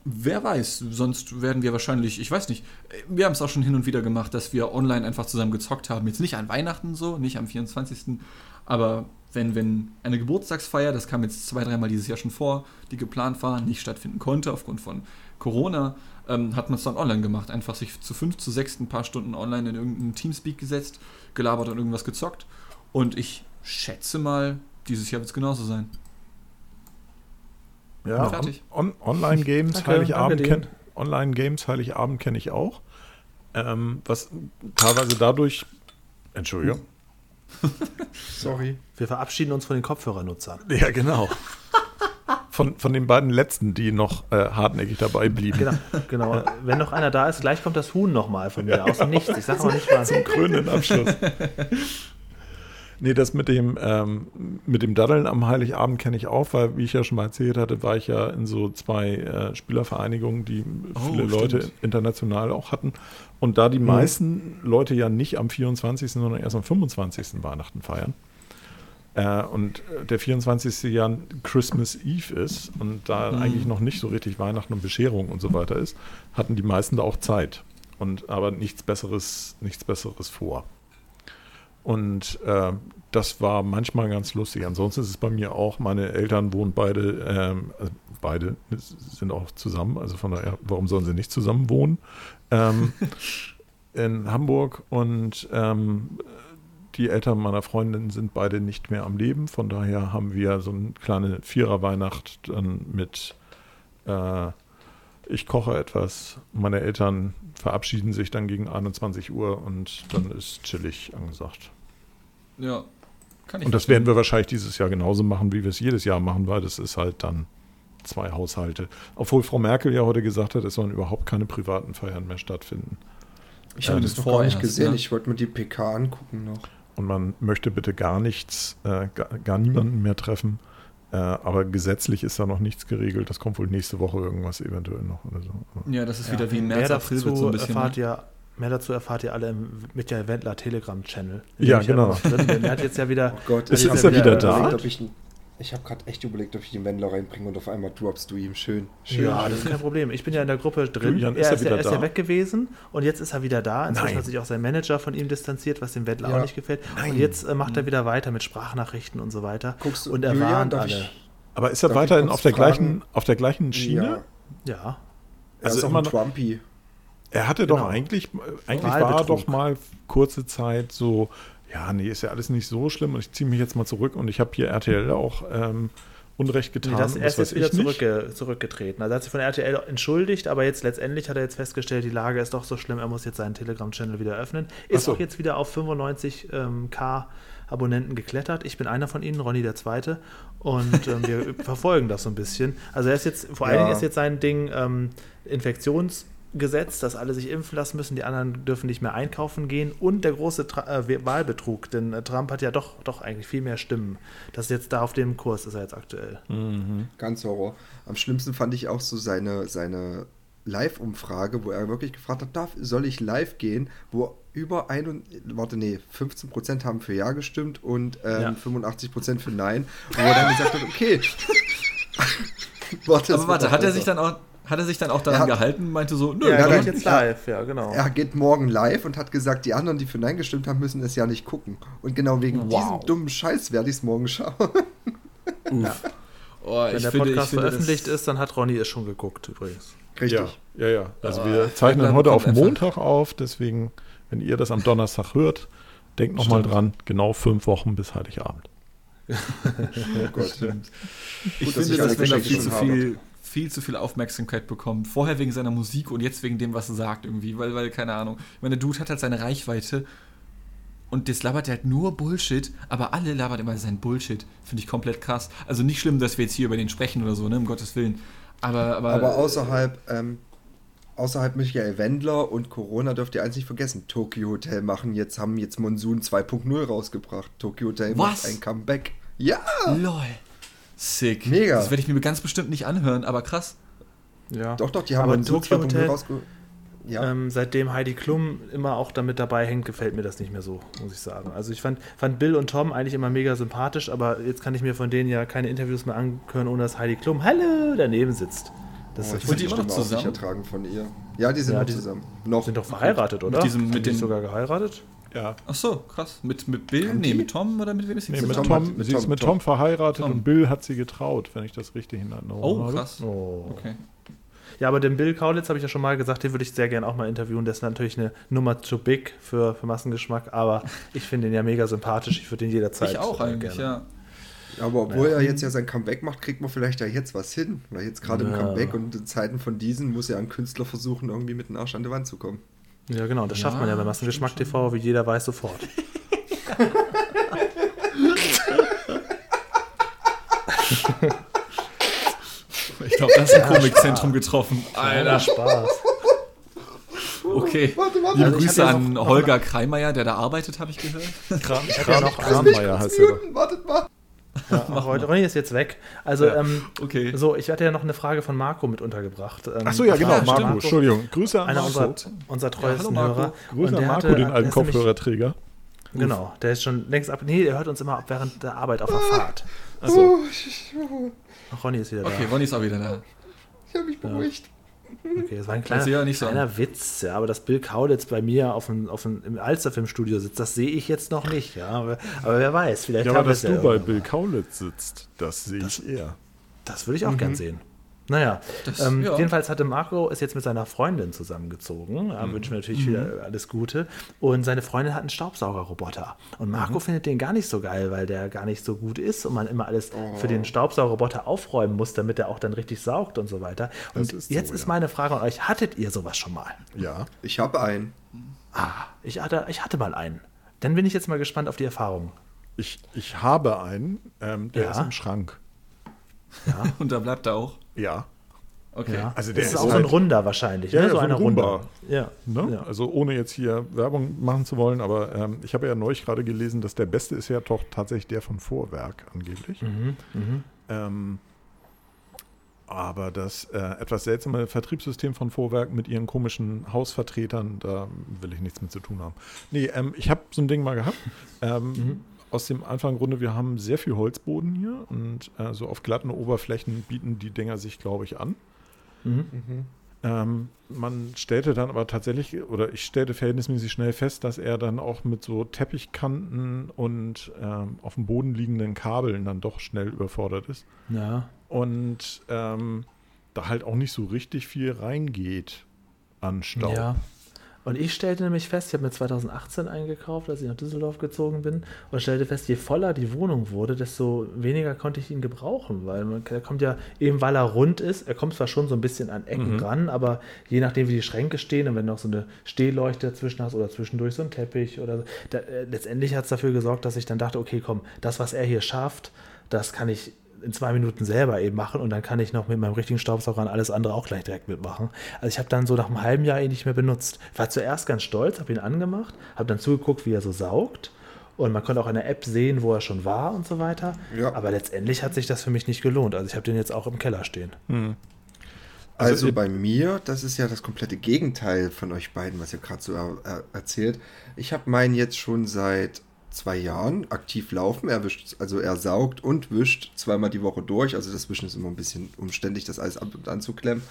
S4: wer weiß, sonst werden wir wahrscheinlich, ich weiß nicht, äh, wir haben es auch schon hin und wieder gemacht, dass wir online einfach zusammen gezockt haben. Jetzt nicht an Weihnachten so, nicht am 24. Aber wenn, wenn eine Geburtstagsfeier, das kam jetzt zwei, dreimal dieses Jahr schon vor, die geplant war, nicht stattfinden konnte aufgrund von Corona, ähm, hat man es dann online gemacht. Einfach sich zu fünf, zu sechs ein paar Stunden online in irgendeinen Teamspeak gesetzt, gelabert und irgendwas gezockt. Und ich schätze mal, dieses Jahr wird es genauso sein.
S1: Ja,
S4: Fertig.
S1: on, Online-Games,
S3: Danke,
S1: Heiligabend,
S3: danke dir.
S1: kenn, Online-Games, Heiligabend kenne ich auch. Ähm, was teilweise dadurch, Entschuldigung.
S2: Sorry.
S3: Wir verabschieden uns von den Kopfhörernutzern.
S1: Ja, genau. Von, von den beiden letzten, die noch äh, hartnäckig dabei blieben.
S3: Genau, genau. Wenn noch einer da ist, gleich kommt das Huhn nochmal von mir aus dem Nichts. Ich sage aber nicht was.
S1: Zum krönenden Abschluss. Nee, das mit dem, ähm, mit dem Daddeln am Heiligabend kenne ich auch, weil, wie ich ja schon mal erzählt hatte, war ich ja in so zwei äh, Spielervereinigungen, die viele
S4: stimmt.
S1: Leute international auch hatten. Und da die meisten Leute ja nicht am 24., sondern erst am 25. Weihnachten feiern. Äh, und der 24. ja Christmas Eve ist und da eigentlich noch nicht so richtig Weihnachten und Bescherung und so weiter ist, hatten die meisten da auch Zeit. Und aber nichts Besseres, nichts Besseres vor. Und äh, das war manchmal ganz lustig. Ansonsten ist es bei mir auch, meine Eltern wohnen beide, ähm, also beide sind auch zusammen, also von daher, warum sollen sie nicht zusammen wohnen? Ähm, in Hamburg und ähm, die Eltern meiner Freundin sind beide nicht mehr am Leben. Von daher haben wir so eine kleine Vierer-Weihnacht dann mit äh, ich koche etwas, meine Eltern verabschieden sich dann gegen 21 Uhr und dann ist chillig angesagt.
S4: Ja, kann ich
S1: Und das
S4: verstehen.
S1: werden wir wahrscheinlich dieses Jahr genauso machen, wie wir es jedes Jahr machen, weil das ist halt dann zwei Haushalte. Obwohl Frau Merkel ja heute gesagt hat, es sollen überhaupt keine privaten Feiern mehr stattfinden.
S2: Ich habe
S1: Ähm,
S2: das noch gar nicht gesehen.
S4: ne?
S2: Ich wollte mir die PK angucken noch.
S1: und man möchte bitte gar nichts, äh, gar, gar niemanden mehr treffen. Äh, aber gesetzlich ist da noch nichts geregelt. Das kommt wohl nächste Woche irgendwas eventuell noch oder so.
S4: Ja, das ist
S3: Ja.
S4: wieder wie im
S3: mehr
S4: März, April
S3: dazu
S4: so ein bisschen.
S3: erfahrt
S4: Ne?
S3: ihr, mehr dazu erfahrt ihr alle im Michael Wendler Telegram-Channel.
S1: Ja, genau.
S3: immer noch Drin bin. Er hat jetzt ja wieder.
S2: Oh Gott,
S1: Ist- ist er wieder da?
S2: überlegt, ob ich, habe gerade echt überlegt, ob ich den Wendler reinbringe und auf einmal droppst du ihm. Schön. Schön.
S3: Ja, das ist kein Problem. Ich bin ja in der Gruppe drin.
S1: Julian, ist
S3: er ist, ja,
S1: wieder
S3: er ist ja
S1: da?
S3: weg gewesen und jetzt ist er wieder da. Inzwischen
S1: Nein.
S3: hat sich auch sein Manager von ihm distanziert, was dem Wendler
S2: Ja.
S3: auch nicht gefällt. Und jetzt äh, macht er wieder weiter mit Sprachnachrichten und so weiter.
S2: Guckst du,
S3: und er
S2: Julian,
S3: warnt alle.
S2: ich-
S1: Aber ist er weiterhin auf der,
S2: fragen?
S1: gleichen, auf der gleichen Schiene?
S2: Ja,
S3: Ja.
S2: er
S1: Also
S2: ist auch
S1: immer
S2: ein
S1: noch-
S2: Trumpy.
S1: Er hatte
S3: Genau.
S1: doch eigentlich, eigentlich war er doch mal kurze Zeit so, ja, nee, ist ja alles nicht so schlimm und ich ziehe mich jetzt mal zurück und ich habe hier RTL auch ähm, Unrecht getan.
S3: Nee, das,
S1: und
S3: er ist wieder zurückge zurückgetreten. Also er hat sich von RTL entschuldigt, aber jetzt letztendlich hat er jetzt festgestellt, die Lage ist doch so schlimm, er muss jetzt seinen Telegram-Channel wieder öffnen. Ist
S1: so.
S3: auch jetzt wieder auf 95k ähm, Abonnenten geklettert. Ich bin einer von ihnen, Ronny der Zweite. Und ähm, wir verfolgen das so ein bisschen. Also er ist jetzt, vor allen
S2: Ja.
S3: Dingen ist jetzt sein Ding ähm, Infektionsgesetz, dass alle sich impfen lassen müssen, die anderen dürfen nicht mehr einkaufen gehen und der große Tra äh, Wahlbetrug, denn äh, Trump hat ja doch, doch eigentlich viel mehr Stimmen. Das ist jetzt da auf dem Kurs, ist er jetzt aktuell.
S2: Ganz Horror. Am schlimmsten fand ich auch so seine, seine Live-Umfrage, wo er wirklich gefragt hat, darf, soll ich live gehen, wo über ein und, warte, nee, 15% haben für Ja gestimmt und ähm,
S3: Ja.
S2: 85% für Nein. Und wo er dann gesagt hat, okay. warte,
S4: Aber warte, hat er sich dann auch, hat er sich dann auch daran
S2: hat-
S4: gehalten und meinte so, nö,
S3: Ja, er geht jetzt live, ja, genau.
S2: Er geht morgen live und hat gesagt, die anderen, die für Nein gestimmt haben, müssen es ja nicht gucken. Und genau wegen
S4: Wow.
S2: diesem dummen Scheiß werde ich es morgen schauen.
S4: uff. Oh,
S3: Wenn
S4: ich
S3: der
S4: finde, ich
S3: Podcast
S4: finde
S3: veröffentlicht ist, dann hat Ronny es schon geguckt übrigens.
S2: Richtig.
S1: Ja, ja, ja. Also
S4: Aber
S1: wir zeichnen heute auf Montag auf, deswegen, wenn ihr das am Donnerstag hört, denkt nochmal
S4: Stimmt.
S1: dran, genau fünf Wochen bis Heiligabend.
S2: Oh Gott.
S4: ich
S2: Gut, dass
S4: finde,
S2: ich alle
S4: dass Wendler
S2: Geschenke
S4: viel zu
S2: schon habe.
S4: Viel, zu viel Aufmerksamkeit bekommt. Vorher wegen seiner Musik und jetzt wegen dem, was er sagt irgendwie, weil, weil keine Ahnung. Ich meine, der Dude hat halt seine Reichweite und das labert halt nur Bullshit, aber alle labern immer sein Bullshit. Finde ich komplett krass. Also nicht schlimm, dass wir jetzt hier über den sprechen oder so, ne, um Gottes Willen. Aber, aber,
S2: Aber außerhalb, ähm, außerhalb Michael Wendler und Corona dürft ihr eins nicht vergessen. Tokyo Hotel machen jetzt, haben jetzt Monsoon 2.0 rausgebracht. Tokyo Hotel
S4: Was?
S2: macht ein Comeback. Ja!
S4: LOL. Sick.
S2: Mega.
S4: Das werde ich mir ganz bestimmt nicht anhören, aber krass.
S3: Ja.
S2: Doch, doch, die haben
S3: Aber
S2: Monsoon
S3: Tokyo
S2: 2.0
S3: Hotel,
S2: rausgebracht. Ja.
S3: ähm, seitdem Heidi Klum immer auch damit dabei hängt, gefällt mir das nicht mehr so, muss ich sagen. Also ich fand, fand Bill und Tom eigentlich immer mega sympathisch, aber jetzt kann ich mir von denen ja keine Interviews mehr anhören, ohne dass Heidi Klum Hallo daneben sitzt. Das
S2: Oh,
S3: ist
S2: ich
S4: die immer noch
S2: Stimme auch nicht
S4: zusammen?
S2: ertragen von ihr. Ja, die sind
S3: Ja,
S2: noch
S3: die
S2: zusammen. Noch.
S3: sind doch verheiratet, oder?
S4: diesem- mit
S3: Sind die
S4: den-
S3: sogar geheiratet?
S1: Ja.
S4: Ach so, krass. Mit, mit Bill? Nee, mit Tom oder mit wem ist sie
S1: Nee, mit
S2: Tom
S1: Tom,
S2: mit
S1: sie ist
S2: Tom-
S1: mit
S2: Tom.
S1: Tom verheiratet
S4: Tom.
S1: und Bill hat sie getraut, wenn ich das richtig in Erinnerung
S4: Oh,
S1: habe.
S4: krass.
S3: Oh.
S4: Okay.
S3: Ja, aber den Bill Kaulitz habe ich ja schon mal gesagt, den würde ich sehr gerne auch mal interviewen. Der ist natürlich eine Nummer zu big für, für Massengeschmack, aber ich finde ihn ja mega sympathisch. Ich würde ihn jederzeit
S4: Ich auch eigentlich,
S3: gerne.
S4: ja.
S2: Aber obwohl er jetzt ja sein Comeback macht, kriegt man vielleicht ja jetzt was hin. Weil jetzt gerade im
S3: Ja.
S2: Comeback und in Zeiten von diesen muss ja ein Künstler versuchen, irgendwie mit dem Arsch an die Wand zu kommen.
S3: Ja, genau. Das
S4: Ja,
S3: schafft man ja bei Massengeschmack TV, wie jeder weiß, sofort.
S4: Ich glaube, das ist ein Komikzentrum getroffen. Alter.
S3: Spaß.
S4: Okay.
S2: Warte, warte.
S4: Liebe
S3: Also
S4: Grüße an
S3: noch-
S4: Holger Kreimeier, der da arbeitet, habe ich gehört.
S1: Kram,
S3: noch einen.
S1: Krameier heißt er
S2: wartet mal.
S3: Ja, Ronny Ronny ist jetzt weg. Also,
S1: Ja.
S3: ähm,
S4: Okay.
S3: so, ich hatte ja noch eine Frage von Marco mit untergebracht. Ähm,
S1: Ach so, ja, genau,
S4: Ah,
S1: Marco,
S4: stimmt.
S1: Entschuldigung. Grüße an
S3: Einer
S1: Marco.
S3: unserer, unserer treuesten
S4: hallo Marco.
S3: Hörer.
S1: Grüße
S3: Und
S1: an
S3: der
S1: Marco,
S3: hatte-
S1: den
S3: der
S1: alten Kopfhörerträger.
S3: Genau, der ist schon längst ab. Nee, der hört uns immer ab während der Arbeit auf der Fahrt.
S4: Also,
S2: Oh, ich,
S3: Ach, Ronny ist wieder
S4: okay, Ronny ist auch wieder da.
S2: ich habe mich beruhigt.
S3: Okay, das war ein kleiner,
S4: ja
S3: kleiner Witz, ja, aber dass Bill Kaulitz bei mir auf dem, auf dem, im Alsterfilmstudio sitzt, das sehe ich jetzt noch nicht. Ja, aber, aber wer weiß, vielleicht
S1: Ja, aber dass
S3: es ja
S1: du bei Bill Kaulitz sitzt, das sehe ich eher.
S3: Das würde ich auch gern sehen. Naja,
S4: Das-
S3: ähm,
S4: ja.
S3: jedenfalls hatte Marco ist jetzt mit seiner Freundin zusammengezogen. Ja, Wünschen wir natürlich wieder alles Gute. Und seine Freundin hat einen Staubsaugerroboter. Und Marco findet den gar nicht so geil, weil der gar nicht so gut ist und man immer alles für den Staubsaugerroboter aufräumen muss, damit er auch dann richtig saugt und so weiter. Und
S1: ist so,
S3: jetzt ist
S1: ja.
S3: meine Frage an euch: Hattet ihr sowas schon mal?
S1: Ja.
S2: Ich habe einen.
S3: Ah, ich hatte, ich hatte mal einen. Dann bin ich jetzt mal gespannt auf die Erfahrung.
S1: Ich, ich habe einen, ähm, der
S3: Ja.
S1: ist im Schrank.
S3: Ja.
S4: Und da bleibt er auch.
S1: Ja.
S4: Okay.
S3: Ja.
S1: Also der
S3: das ist,
S1: ist
S3: auch so ein
S1: halt-
S3: Runder wahrscheinlich,
S1: Ja,
S3: ne?
S1: ja,
S3: so
S1: so ein
S3: einer. Runder. Ja.
S1: Ne?
S3: ja.
S1: Also ohne jetzt hier Werbung machen zu wollen, aber ähm, ich habe ja neulich gerade gelesen, dass der beste ist ja doch tatsächlich der von Vorwerk angeblich.
S3: Mhm. Mhm.
S1: Ähm, aber das äh, etwas seltsame Vertriebssystem von Vorwerk mit ihren komischen Hausvertretern, da will ich nichts mit zu tun haben. Nee, ähm, ich habe so ein Ding mal gehabt. Ähm,
S3: Mhm.
S1: Aus dem einfachen Grunde, wir haben sehr viel Holzboden hier und äh, so auf glatten Oberflächen bieten die Dinger sich, glaube ich, an.
S3: Mhm.
S2: Mhm.
S1: Ähm, man stellte dann aber tatsächlich, oder ich stellte verhältnismäßig schnell fest, dass er dann auch mit so Teppichkanten und ähm, auf dem Boden liegenden Kabeln dann doch schnell überfordert ist.
S3: Ja.
S1: Und ähm, da halt auch nicht so richtig viel reingeht an Staub.
S3: Ja. Und ich stellte nämlich fest, ich habe mir 2018 eingekauft, als ich nach Düsseldorf gezogen bin, und stellte fest, je voller die Wohnung wurde, desto weniger konnte ich ihn gebrauchen, weil man, er kommt ja, eben weil er rund ist, er kommt zwar schon so ein bisschen an Ecken
S1: Mhm.
S3: ran, aber je nachdem, wie die Schränke stehen und wenn du noch so eine Stehleuchte dazwischen hast oder zwischendurch so ein Teppich oder so, da, äh, letztendlich hat es dafür gesorgt, dass ich dann dachte, okay, komm, das, was er hier schafft, das kann ich in zwei Minuten selber eben machen und dann kann ich noch mit meinem richtigen Staubsauger und alles andere auch gleich direkt mitmachen. Also ich habe dann so nach einem halben Jahr ihn nicht mehr benutzt. War zuerst ganz stolz, habe ihn angemacht, habe dann zugeguckt, wie er so saugt und man konnte auch in der App sehen, wo er schon war und so weiter.
S2: Ja.
S3: Aber letztendlich hat sich das für mich nicht gelohnt. Also ich habe den jetzt auch im Keller stehen.
S1: Hm.
S2: Also,
S1: Also, äh,
S2: bei mir, das ist ja das komplette Gegenteil von euch beiden, was ihr gerade so er, erzählt. Ich habe meinen jetzt schon seit zwei Jahren aktiv laufen. Er wischt, also er saugt und wischt zweimal die Woche durch. Also das Wischen ist immer ein bisschen umständlich, das alles ab und anzuklemmen.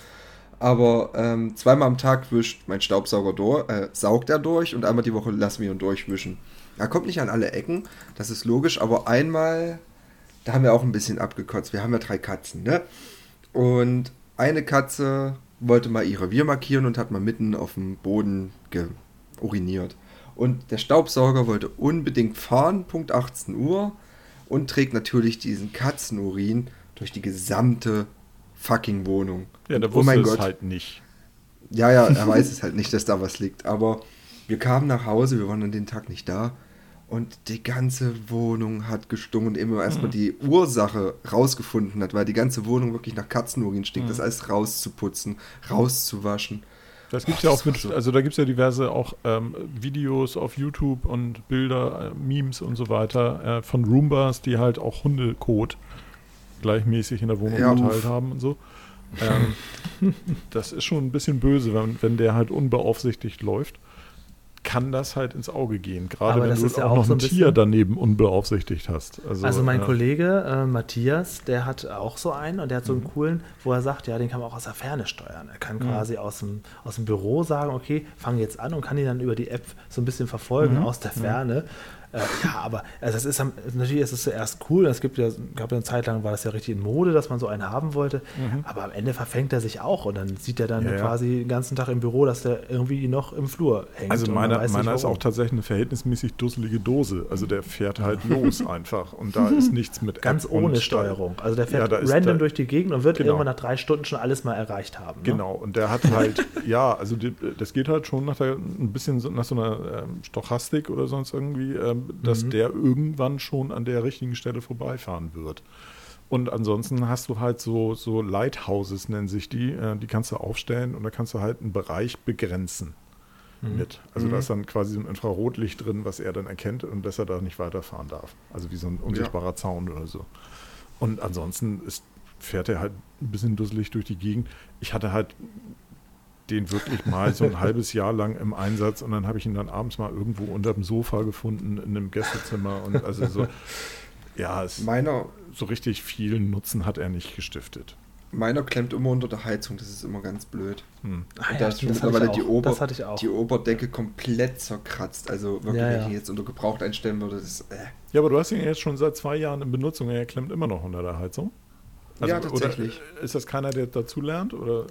S2: Aber ähm, zweimal am Tag wischt mein Staubsauger durch, äh, saugt er durch und einmal die Woche lassen wir ihn durchwischen. Er kommt nicht an alle Ecken, das ist logisch, aber einmal, da haben wir auch ein bisschen abgekotzt. Wir haben ja drei Katzen, ne? Und eine Katze wollte mal ihr Revier markieren und hat mal mitten auf dem Boden uriniert. Und der Staubsauger wollte unbedingt fahren, Punkt 18 Uhr, und trägt natürlich diesen Katzenurin durch die gesamte fucking Wohnung.
S1: ja, der
S2: oh
S1: wusste
S2: mein
S1: es
S2: Gott.
S1: halt nicht.
S2: Ja, ja, er weiß es halt nicht, dass da was liegt. Aber wir kamen nach Hause, wir waren an den Tag nicht da. Und die ganze Wohnung hat gestunken und immer erstmal die Ursache rausgefunden hat, weil die ganze Wohnung wirklich nach Katzenurin stinkt, das alles rauszuputzen, rauszuwaschen.
S1: Das gibt ja auch mit,
S2: so-
S1: also da gibt es ja diverse auch ähm, Videos auf YouTube und Bilder, äh, Memes und so weiter äh, von Roombas, die halt auch Hundekot gleichmäßig in der Wohnung
S2: Ja,
S1: verteilt
S2: uff.
S1: haben und so. Ähm, das ist schon ein bisschen böse, wenn, wenn der halt unbeaufsichtigt läuft. Kann das halt ins Auge gehen, gerade
S3: Aber
S1: wenn
S3: das
S1: du
S3: ist ja
S1: auch
S3: auch
S1: noch
S3: so
S1: ein Tier daneben unbeaufsichtigt hast. Also,
S3: Also mein
S1: äh,
S3: Kollege äh, Matthias, der hat auch so einen und der hat so einen coolen, wo er sagt, ja, den kann man auch aus der Ferne steuern. Er kann quasi aus, dem, aus dem Büro sagen, okay, fang jetzt an und kann ihn dann über die App so ein bisschen verfolgen aus der Ferne. Äh, ja, aber also das ist natürlich ist es zuerst cool. Es gibt ja, gab ja eine Zeit lang, war das ja richtig in Mode, dass man so einen haben wollte. Aber am Ende verfängt er sich auch und dann sieht er dann
S1: Ja,
S3: quasi den ganzen Tag im Büro, dass der irgendwie noch im Flur hängt.
S1: Also meiner, meiner ist auch tatsächlich eine verhältnismäßig dusselige Dose. Also der fährt halt los einfach und da ist nichts mit
S3: Ganz
S1: App
S3: ohne
S1: Steuer.
S3: Steuerung. Also der fährt
S1: Ja,
S3: random
S1: da-
S3: durch die Gegend und wird
S1: Genau.
S3: irgendwann nach drei Stunden schon alles mal erreicht haben. Ne?
S1: Genau, und der hat halt, ja, also die, das geht halt schon nach der, ein bisschen nach so einer ähm, Stochastik oder sonst irgendwie, ähm, dass
S3: Mhm.
S1: der irgendwann schon an der richtigen Stelle vorbeifahren wird. Und ansonsten hast du halt so, so Lighthouses, nennen sich die, äh, die kannst du aufstellen und da kannst du halt einen Bereich begrenzen
S3: Mhm.
S1: mit. Also da ist dann quasi so ein Infrarotlicht drin, was er dann erkennt und dass er da nicht weiterfahren darf. Also wie so ein unsichtbarer Zaun oder so. Und ansonsten ist, fährt er halt ein bisschen dusselig durch die Gegend. Ich hatte halt den wirklich mal so ein halbes Jahr lang im Einsatz und dann habe ich ihn dann abends mal irgendwo unter dem Sofa gefunden in einem Gästezimmer und also so, ja, es,
S2: Meiner,
S1: so richtig viel Nutzen hat er nicht gestiftet.
S2: meiner klemmt immer unter der Heizung, das ist immer ganz blöd.
S1: Hm.
S3: Ah,
S2: Und
S3: ja,
S2: da ist mittlerweile
S3: ich
S2: die,
S3: auch.
S2: Ober, die Oberdecke komplett zerkratzt. Also wirklich,
S3: Ja,
S2: wenn
S3: ja.
S2: ich ihn jetzt unter Gebraucht einstellen würde, das ist, äh.
S1: Ja, aber du hast ihn jetzt schon seit zwei Jahren in Benutzung und er klemmt immer noch unter der Heizung.
S2: Ja, tatsächlich.
S1: Oder ist das keiner, der dazu lernt? Oder?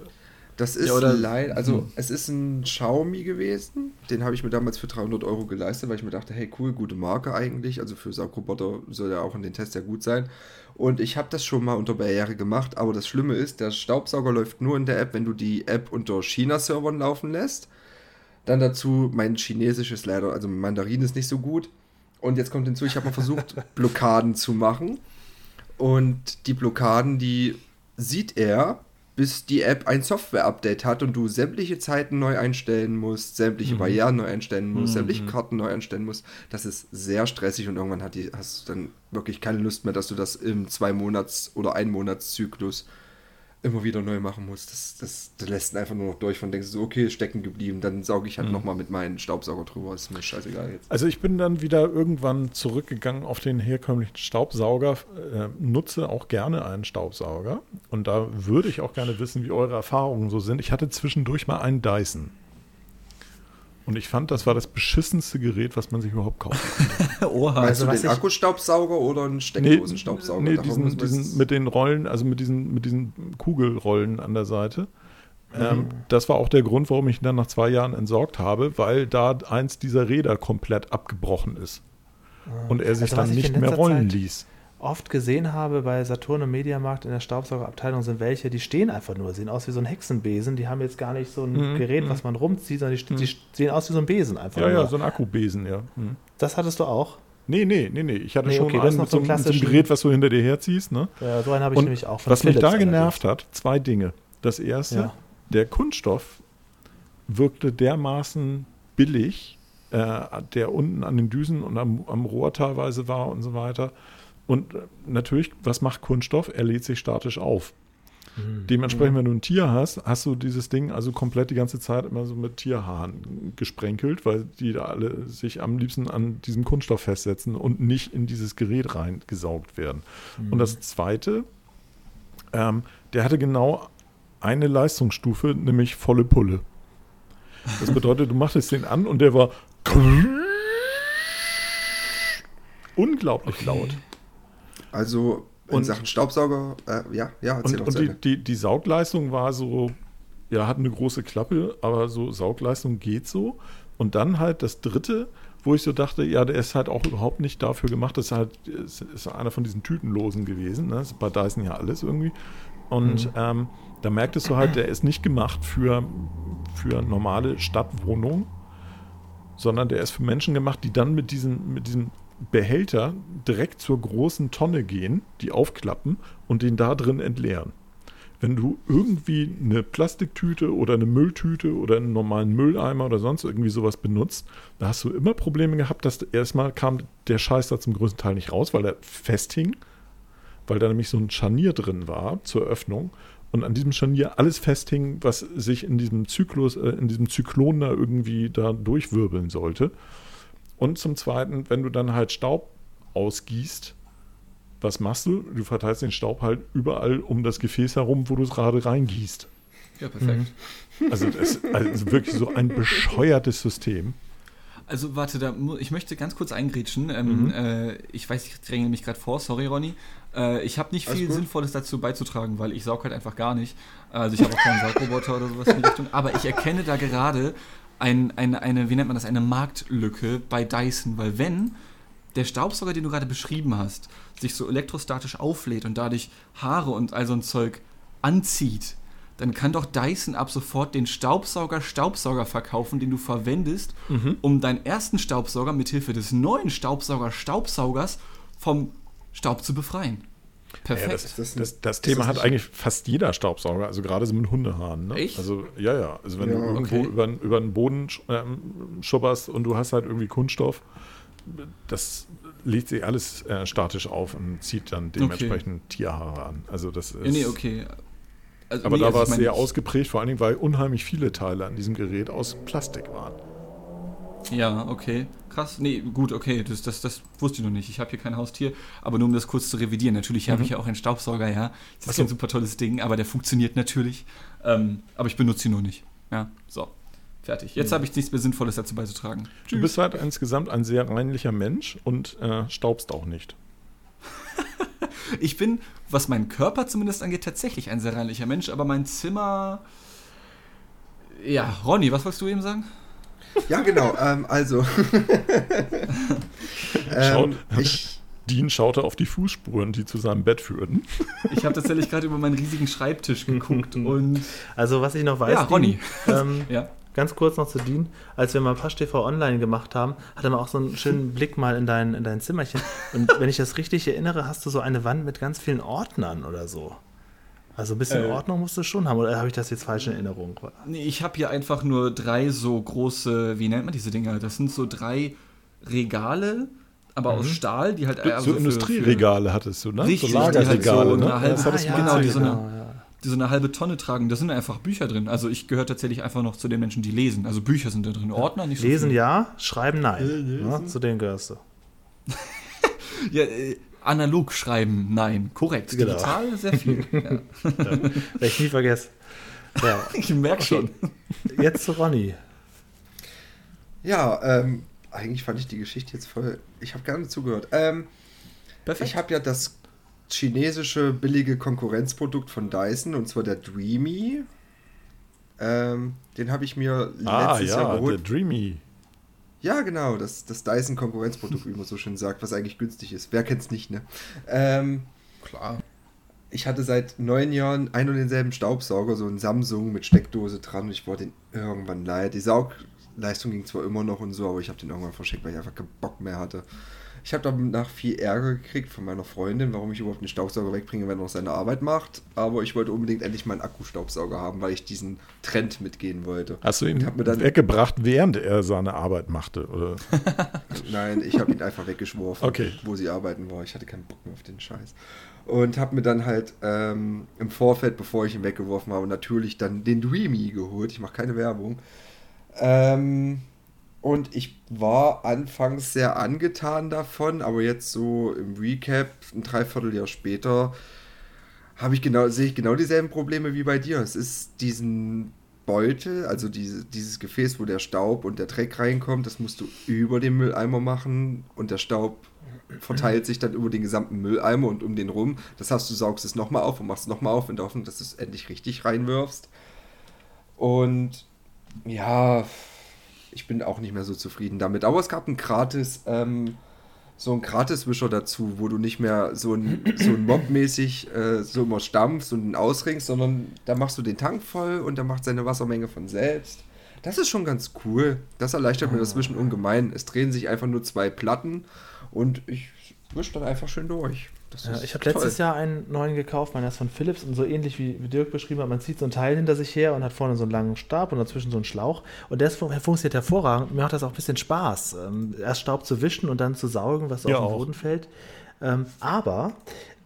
S2: Das ist
S4: Ja, oder-
S2: leider, also
S1: Hm.
S2: es ist ein Xiaomi gewesen, den habe ich mir damals für 300 Euro geleistet, weil ich mir dachte, hey cool, gute Marke eigentlich, also für Saugroboter soll ja auch in den Tests ja gut sein. Und ich habe das schon mal unter Barriere gemacht, aber das Schlimme ist, der Staubsauger läuft nur in der App, wenn du die App unter China-Servern laufen lässt. Dann dazu, mein Chinesisch ist leider, also mein Mandarin ist nicht so gut. Und jetzt kommt hinzu, ich habe mal versucht, Blockaden zu machen. Und die Blockaden, die sieht er, bis die App ein Software-Update hat und du sämtliche Zeiten neu einstellen musst, sämtliche
S1: Mhm.
S2: Barrieren neu einstellen musst, sämtliche Karten neu einstellen musst. Das ist sehr stressig und irgendwann die, hast du dann wirklich keine Lust mehr, dass du das im Zwei-Monats- oder Ein-Monats-Zyklus immer wieder neu machen musst. Das, das, das lässt einfach nur noch durch von denkst du so, okay, stecken geblieben, dann sauge ich halt noch mal mit meinem Staubsauger drüber, ist mir scheißegal jetzt.
S1: Also ich bin dann wieder irgendwann zurückgegangen auf den herkömmlichen Staubsauger, äh, nutze auch gerne einen Staubsauger und da würde ich auch gerne wissen, wie eure Erfahrungen so sind. Ich hatte zwischendurch mal einen Dyson und ich fand, das war das beschissenste Gerät, was man sich überhaupt kaufen kann.
S4: Oha.
S2: Meinst
S3: also
S2: du
S3: was
S2: den
S3: ich-
S2: Akkustaubsauger oder einen Steckdosenstaubsauger?
S1: nee
S2: Davon
S1: diesen, diesen, mit den Rollen, also mit diesen, mit diesen Kugelrollen an der Seite.
S2: Mhm.
S1: Ähm, das war auch der Grund, warum ich ihn dann nach zwei Jahren entsorgt habe, weil da eins dieser Räder komplett abgebrochen ist. Und er sich
S3: Also
S1: dann nicht mehr rollen
S3: Zeit
S1: ließ.
S3: Oft gesehen habe bei Saturn und Mediamarkt in der Staubsaugerabteilung sind welche, die stehen einfach nur, sehen aus wie so ein Hexenbesen. Die haben jetzt gar nicht so ein
S1: Mhm,
S3: Gerät,
S1: mhm.
S3: was man rumzieht, sondern die, st- die sehen aus wie so ein Besen einfach.
S1: Ja, ja,
S3: nur.
S1: so ein Akkubesen, ja. Hm.
S3: das hattest du auch.
S1: Nee, nee, nee, nee. Ich hatte
S3: Nee,
S1: schon
S3: okay,
S1: einen mit
S3: so
S1: so, einem- so Gerät, was du hinter dir herziehst. Ne?
S3: Ja, so einen habe ich
S1: Und
S3: nämlich auch. von
S1: was mich da
S3: Philips
S1: genervt hat, zwei Dinge. Das erste,
S3: Ja.
S1: der Kunststoff wirkte dermaßen billig, äh, der unten an den Düsen und am, am Rohr teilweise war und so weiter. Und äh, natürlich, was macht Kunststoff? Er lädt sich statisch auf.
S3: Mhm.
S1: Dementsprechend, wenn du ein Tier hast, hast du dieses Ding also komplett die ganze Zeit immer so mit Tierhaaren gesprenkelt, weil die da alle sich am liebsten an diesem Kunststoff festsetzen und nicht in dieses Gerät reingesaugt werden. Und das Zweite, ähm, der hatte genau eine Leistungsstufe, nämlich volle Pulle. Das bedeutet, du machtest den an und der war unglaublich laut.
S2: Also in
S1: Und-
S2: Sachen Staubsauger, äh, ja, ja,
S1: Und,
S2: doch
S1: und die, die, die Saugleistung war so, ja, hat eine große Klappe, aber so Saugleistung geht so. Und dann halt das dritte, wo ich so dachte, ja, der ist halt auch überhaupt nicht dafür gemacht. Das ist halt ist, ist einer von diesen Tütenlosen gewesen. Ne? Das ist bei Dyson ja alles irgendwie. Und ähm, da merktest du halt, der ist nicht gemacht für, für normale Stadtwohnungen, sondern der ist für Menschen gemacht, die dann mit diesem, mit diesem Behälter direkt zur großen Tonne gehen, die aufklappen und den da drin entleeren. Wenn du irgendwie eine Plastiktüte oder eine Mülltüte oder einen normalen Mülleimer oder sonst irgendwie sowas benutzt, da hast du immer Probleme gehabt, dass erstmal kam der Scheiß da zum größten Teil nicht raus, weil er festhing, weil da nämlich so ein Scharnier drin war zur Öffnung und an diesem Scharnier alles festhing, was sich in diesem Zyklus, äh, in diesem Zyklon da irgendwie da durchwirbeln sollte. Und zum Zweiten, wenn du dann halt Staub ausgießt, was machst du? Du verteilst den Staub halt überall um das Gefäß herum, wo du es gerade reingießt.
S4: Ja, perfekt.
S1: Also das ist also wirklich so ein bescheuertes System.
S4: Also warte, da, ich möchte ganz kurz eingrätschen. Ähm,
S1: Mhm.
S4: äh, ich weiß, ich dränge mich gerade vor, sorry Ronny. Äh, ich habe nicht
S2: Alles
S4: viel
S2: gut.
S4: Sinnvolles dazu beizutragen, weil ich saug halt einfach gar nicht. Also ich habe auch keinen Saugroboter oder sowas in die Richtung. Aber ich erkenne da gerade ein, eine, eine, wie nennt man das, eine Marktlücke bei Dyson, weil wenn der Staubsauger, den du gerade beschrieben hast, sich so elektrostatisch auflädt und dadurch Haare und all so ein Zeug anzieht, dann kann doch Dyson ab sofort den Staubsauger Staubsauger verkaufen, den du verwendest, um deinen ersten Staubsauger mithilfe des neuen Staubsauger Staubsaugers vom Staub zu befreien. Perfekt.
S1: Ja, das,
S2: das-
S1: das, das
S2: ist
S1: Thema
S2: das
S1: hat eigentlich fast jeder Staubsauger, also gerade so mit Hundehaaren. Ne?
S4: Echt?
S1: Also ja, ja. Also wenn
S2: Ja,
S1: du irgendwo
S4: okay.
S1: über, über den Boden sch- ähm, schubberst und du hast halt irgendwie Kunststoff, das legt sich alles äh, statisch auf und zieht dann dementsprechend Tierhaare an. Also das ist.
S4: Ja, nee, okay. Also,
S1: Aber
S4: nee,
S1: da
S4: also
S1: war es sehr ausgeprägt, vor allen Dingen, weil unheimlich viele Teile an diesem Gerät aus Plastik waren.
S4: Ja, okay. Krass. Nee, gut, okay. Das, das, das wusste ich noch nicht. Ich habe hier kein Haustier. Aber nur um das kurz zu revidieren. Natürlich habe ich ja auch einen Staubsauger, ja. Das ist
S1: so.
S4: kein super tolles Ding, aber der funktioniert natürlich. Ähm, aber ich benutze ihn nur nicht. Ja, so. Fertig. Jetzt habe ich nichts mehr Sinnvolles dazu beizutragen.
S1: Du bist halt insgesamt ein sehr reinlicher Mensch und äh, staubst auch nicht.
S4: Ich bin, was meinen Körper zumindest angeht, tatsächlich ein sehr reinlicher Mensch, aber mein Zimmer. Ja, Ronny, was wolltest du eben sagen?
S2: Ja, genau. Ähm, also.
S1: Schaut.
S2: ähm, ich,
S1: Dean schaute auf die Fußspuren, die zu seinem Bett führten.
S4: Ich habe tatsächlich gerade über meinen riesigen Schreibtisch geguckt und.
S3: Also was ich noch weiß,
S4: Ja, Ronny.
S3: Dean, ähm,
S4: Ja.
S3: ganz kurz noch zu Dean, als wir mal Pasch TV online gemacht haben, hatte man auch so einen schönen Blick mal in dein, in dein Zimmerchen. Und wenn ich das richtig erinnere, hast du so eine Wand mit ganz vielen Ordnern oder so. Also ein bisschen
S4: Äh.
S3: Ordnung musst du schon haben, oder habe ich das jetzt falsch in Erinnerung?
S4: Nee, ich habe hier einfach nur drei so große, wie nennt man diese Dinger? Das sind so drei Regale, aber aus Stahl, die halt eher
S1: so Industrieregale hattest du, ne?
S4: Richtig,
S1: so
S4: die halt
S1: Lagerregale,
S4: so
S1: ne?
S4: eine halbe- Ah,
S1: mal
S4: genau, die so eine-
S3: ja.
S4: die so eine halbe Tonne tragen. Da sind einfach Bücher drin. Also ich gehöre tatsächlich einfach noch zu den Menschen, die lesen. Also Bücher sind da drin. Ordner nicht so
S3: Lesen
S4: viel.
S3: ja, schreiben nein.
S4: Äh,
S3: Ja, zu denen gehörst du.
S4: Ja, äh, analog schreiben, nein. Korrekt.
S3: Genau.
S4: Digital sehr viel. ja.
S3: Werde ich nie vergessen. Ja.
S4: Ich merke schon.
S3: Jetzt zu Ronny.
S2: Ja, ähm, eigentlich fand ich die Geschichte jetzt voll. Ich habe gerne zugehört. Ähm,
S4: Perfekt.
S2: ich habe ja das chinesische billige Konkurrenzprodukt von Dyson und zwar der Dreamy. Ähm, den habe ich mir
S1: Ah,
S2: letztes Jahr
S1: ja, der
S2: geholt.
S1: Dreamy.
S2: Ja, genau, das, das Dyson Konkurrenzprodukt, wie man so schön sagt, was eigentlich günstig ist. Wer kennt's nicht, ne? Ähm,
S4: Klar.
S2: ich hatte seit neun Jahren einen und denselben Staubsauger, so einen Samsung mit Steckdose dran und ich wollte den irgendwann leid. Die Saugleistung ging zwar immer noch und so, aber ich habe den irgendwann verschickt, weil ich einfach keinen Bock mehr hatte. Ich habe danach viel Ärger gekriegt von meiner Freundin, warum ich überhaupt den Staubsauger wegbringe, wenn er noch seine Arbeit macht. Aber ich wollte unbedingt endlich mal einen Akkustaubsauger haben, weil ich diesen Trend mitgehen wollte.
S1: Hast du ihn
S2: mir dann-
S1: weggebracht, während er seine Arbeit machte? Oder?
S2: Nein, ich habe ihn einfach weggeschworfen,
S1: Okay.
S2: wo sie arbeiten war. Ich hatte keinen Bock mehr auf den Scheiß. Und habe mir dann halt ähm, im Vorfeld, bevor ich ihn weggeworfen habe, natürlich dann den Dreamy geholt. Ich mache keine Werbung. Ähm, und ich war anfangs sehr angetan davon, aber jetzt so im Recap, ein Dreivierteljahr später, habe ich genau, sehe ich genau dieselben Probleme wie bei dir. Es ist diesen Beutel, also diese, dieses Gefäß, wo der Staub und der Dreck reinkommt, das musst du über den Mülleimer machen und der Staub verteilt sich dann über den gesamten Mülleimer und um den rum. Das heißt, du saugst es nochmal auf und machst es nochmal auf in der Hoffnung, dass du es endlich richtig reinwirfst. Und ja, ich bin auch nicht mehr so zufrieden damit. Aber es gab ein gratis, ähm, so ein Gratiswischer dazu, wo du nicht mehr so ein, so ein Mob-mäßig äh, so immer stampfst und ihn ausringst, sondern da machst du den Tank voll und der macht seine Wassermenge von selbst. Das ist schon ganz cool. Das erleichtert mir das Wischen ungemein. Es drehen sich einfach nur zwei Platten und ich wische dann einfach schön durch.
S3: Ja, ich habe letztes. Jahr einen neuen gekauft, meiner ist von Philips und so ähnlich wie, wie Dirk beschrieben hat. Man zieht so ein Teil hinter sich her und hat vorne so einen langen Stab und dazwischen so einen Schlauch. Und der fun- funktioniert hervorragend. Mir macht das auch ein bisschen Spaß, ähm, erst Staub zu wischen und dann zu saugen, was
S1: Ja,
S3: auf den
S1: auch.
S3: Boden fällt. Ähm, aber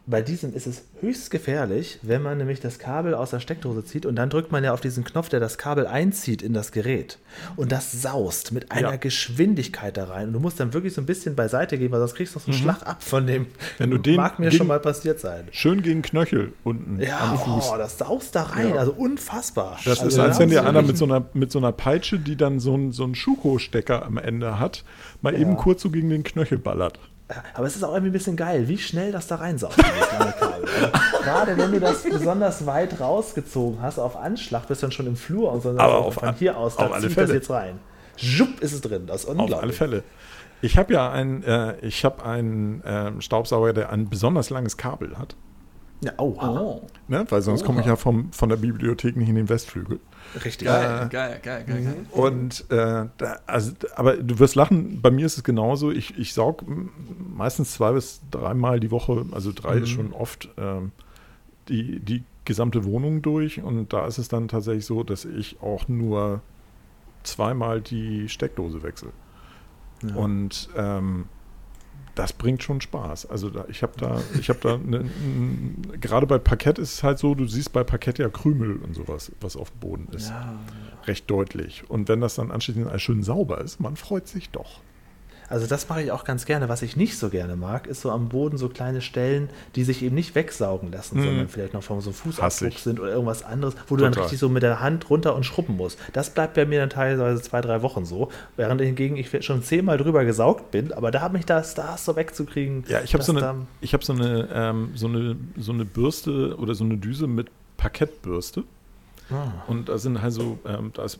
S3: bei diesem ist es höchst gefährlich, wenn man nämlich das Kabel aus der Steckdose zieht und dann drückt man ja auf diesen Knopf, der das Kabel einzieht in das Gerät. Und das saust mit einer
S1: Ja.
S3: Geschwindigkeit da rein. Und du musst dann wirklich so ein bisschen beiseite gehen, weil sonst kriegst du noch so einen Schlag ab von dem.
S1: Mhm. Wenn du den
S3: Mag mir
S1: gegen-
S3: schon mal passiert sein.
S1: Schön gegen Knöchel unten
S3: Ja,
S1: am Fuß.
S3: oh, das saust da rein.
S2: Ja.
S3: Also unfassbar.
S1: Das
S3: also
S1: ist, als wenn dir einer mit so einer, mit so einer Peitsche, die dann so einen so einen Schuko-Stecker am Ende hat, mal eben kurz so gegen den Knöchel ballert.
S3: Aber es ist auch irgendwie ein bisschen geil, wie schnell das da reinsaugt. Also, gerade wenn du das besonders weit rausgezogen hast, auf Anschlag, bist du dann schon im Flur und so.
S1: Aber auf
S3: von hier aus,
S1: auf
S3: da
S1: alle
S3: zieh ich das
S1: Fälle.
S3: jetzt rein. Schupp ist es drin. Das ist unglaublich.
S1: Auf alle Fälle. Ich habe ja einen, äh, ich habe einen ähm, Staubsauger, der ein besonders langes Kabel hat.
S3: Ja, oha.
S4: Oh.
S1: Ne? Weil sonst komme ich ja vom, von der Bibliothek nicht in den Westflügel.
S3: Richtig.
S4: Geil, geil, geil, geil, geil.
S1: Und äh, da, also, aber du wirst lachen, bei mir ist es genauso. Ich, ich saug meistens zwei bis dreimal die Woche, also drei ist schon oft, ähm, die, die gesamte Wohnung durch. Und da ist es dann tatsächlich so, dass ich auch nur zweimal die Steckdose wechsle.
S3: Ja.
S1: Und ähm, das bringt schon Spaß. Also da, ich habe da, ich habe da, ne, gerade bei Parkett ist es halt so, du siehst bei Parkett ja Krümel und sowas, was auf dem Boden ist
S3: Ja.
S1: recht deutlich. Und wenn das dann anschließend alles schön sauber ist, man freut sich doch.
S3: Also das mache ich auch ganz gerne. Was ich nicht so gerne mag, ist so am Boden so kleine Stellen, die sich eben nicht wegsaugen lassen,
S1: Mhm.
S3: sondern vielleicht noch von so einem Fußabdruck
S1: ich.
S3: sind oder irgendwas anderes, wo du dann
S1: Total.
S3: richtig so mit der Hand runter und schrubben musst. Das bleibt bei mir dann teilweise zwei, drei Wochen so. Während hingegen ich schon zehnmal drüber gesaugt bin, aber da hat mich das, das so wegzukriegen.
S1: Ja, ich habe so eine, ich habe so eine, ähm, so eine, so eine Bürste oder so eine Düse mit Parkettbürste.
S3: Ah.
S1: Und da sind halt so, ähm, da ist,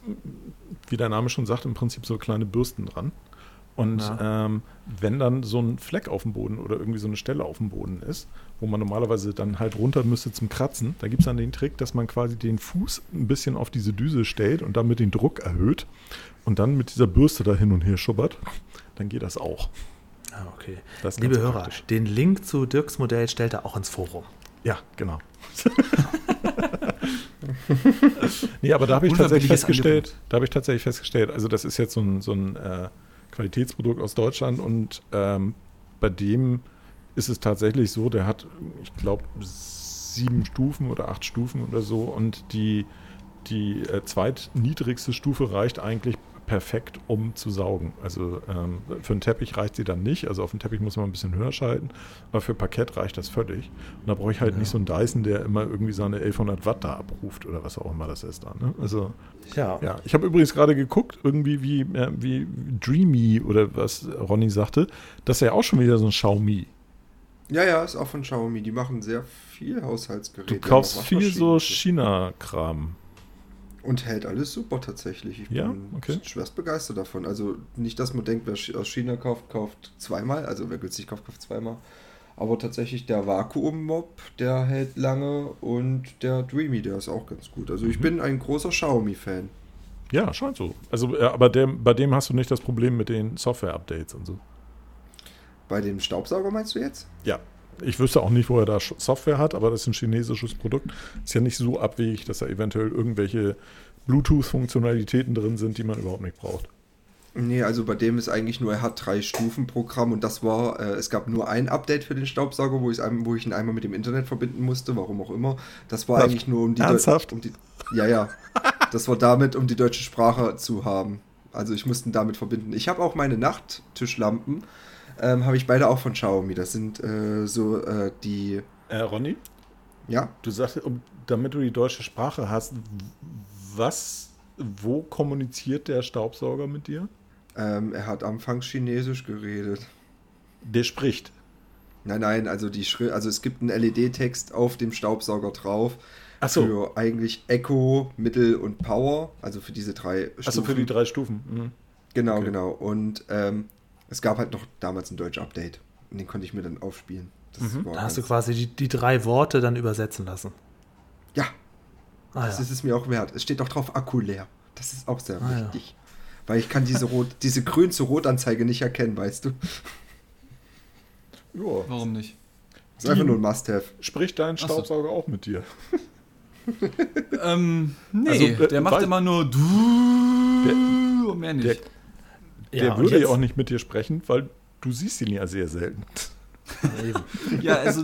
S1: wie der Name schon sagt, im Prinzip so kleine Bürsten dran. Und ähm, wenn dann so ein Fleck auf dem Boden oder irgendwie so eine Stelle auf dem Boden ist, wo man normalerweise dann halt runter müsste zum Kratzen, da gibt es dann den Trick, dass man quasi den Fuß ein bisschen auf diese Düse stellt und damit den Druck erhöht und dann mit dieser Bürste da hin und her schubbert, dann geht das auch.
S3: Ah, okay.
S1: Das
S3: Liebe Hörer,
S1: praktisch.
S3: den Link zu Dirks Modell stellt er auch ins Forum.
S1: Ja, genau. nee, aber da habe ich tatsächlich festgestellt, da habe ich tatsächlich festgestellt, also das ist jetzt so ein, so ein äh, Qualitätsprodukt aus Deutschland und ähm, bei dem ist es tatsächlich so, der hat, ich glaube, sieben Stufen oder acht Stufen oder so und die, die äh, zweitniedrigste Stufe reicht eigentlich perfekt, um zu saugen. Also ähm, für einen Teppich reicht sie dann nicht. Also auf dem Teppich muss man ein bisschen höher schalten, aber für Parkett reicht das völlig. Und da brauche ich halt nicht so einen Dyson, der immer irgendwie seine 1100 Watt da abruft oder was auch immer das ist da. Ne? Also
S3: Ja.
S1: ja, ich habe übrigens gerade geguckt, irgendwie wie, äh, wie Dreamy oder was Ronny sagte, das ist ja auch schon wieder so ein Xiaomi.
S2: Ja, ja, ist auch von Xiaomi. Die machen sehr viel Haushaltsgeräte.
S1: Du kaufst
S2: Ja,
S1: viel so. China-Kram.
S2: Und hält alles super tatsächlich. Ich
S1: Ja,
S2: bin
S1: okay.
S2: schwerst begeistert davon. Also nicht, dass man denkt, wer aus China kauft, kauft zweimal. Also wer günstig kauft, kauft zweimal. Aber tatsächlich der Vakuum-Mob, der hält lange und der Dreamy, der ist auch ganz gut. Also ich
S1: Mhm.
S2: bin ein großer Xiaomi-Fan.
S1: Ja, scheint so. Also, aber der, bei dem hast du nicht das Problem mit den Software-Updates und so.
S2: Bei dem Staubsauger meinst du jetzt?
S1: Ja. Ich wüsste auch nicht, wo er da Software hat, aber das ist ein chinesisches Produkt. Ist ja nicht so abwegig, dass da eventuell irgendwelche Bluetooth-Funktionalitäten drin sind, die man überhaupt nicht braucht.
S2: Nee, also bei dem ist eigentlich nur, er hat drei Stufen Programm und das war, äh, es gab nur ein Update für den Staubsauger, wo, wo ich ihn einmal mit dem Internet verbinden musste, warum auch immer. Das war
S1: Was?
S2: eigentlich nur um die, um die Ja, ja. Das war damit, um die deutsche Sprache zu haben. Also ich musste ihn damit verbinden. Ich habe auch meine Nachttischlampen, ähm, habe ich beide auch von Xiaomi. Das sind äh, so äh, die,
S1: Äh, Ronny,
S2: ja,
S1: du sagst, um, damit du die deutsche Sprache hast, was, wo kommuniziert der Staubsauger mit dir?
S2: ähm, er hat anfangs Chinesisch geredet.
S1: Der spricht.
S2: Nein, nein, also die Schrift, also es gibt einen LED-Text auf dem Staubsauger drauf.
S1: Ach so.
S2: Für eigentlich Echo, Mittel und Power, also für diese drei Stufen.
S1: Achso, für die drei Stufen. Mhm.
S2: Genau,
S1: okay.
S2: genau. Und ähm, es gab halt noch damals ein deutsch Update. Und den konnte ich mir dann aufspielen. Das
S1: Mhm.
S2: war
S3: Da hast du quasi die, die drei Worte dann übersetzen lassen.
S2: Ja,
S3: Ah,
S2: das
S3: ja.
S2: ist es mir auch wert. Es steht auch drauf Akku leer. Das ist auch sehr
S3: Ah, ja.
S2: wichtig. Weil ich kann diese, rot, diese grün zu rot Anzeige nicht erkennen, weißt du.
S1: Ja.
S4: Warum nicht?
S2: Das ist einfach nur ein Must-Have.
S1: Spricht dein
S4: so.
S1: Staubsauger auch mit dir?
S4: Ähm, nee,
S1: Also, äh,
S4: der macht
S1: weiß-
S4: immer nur du und mehr nicht.
S1: Der, der
S3: Ja,
S1: würde ja auch nicht mit dir sprechen, weil du siehst ihn ja sehr selten.
S4: Ja, also,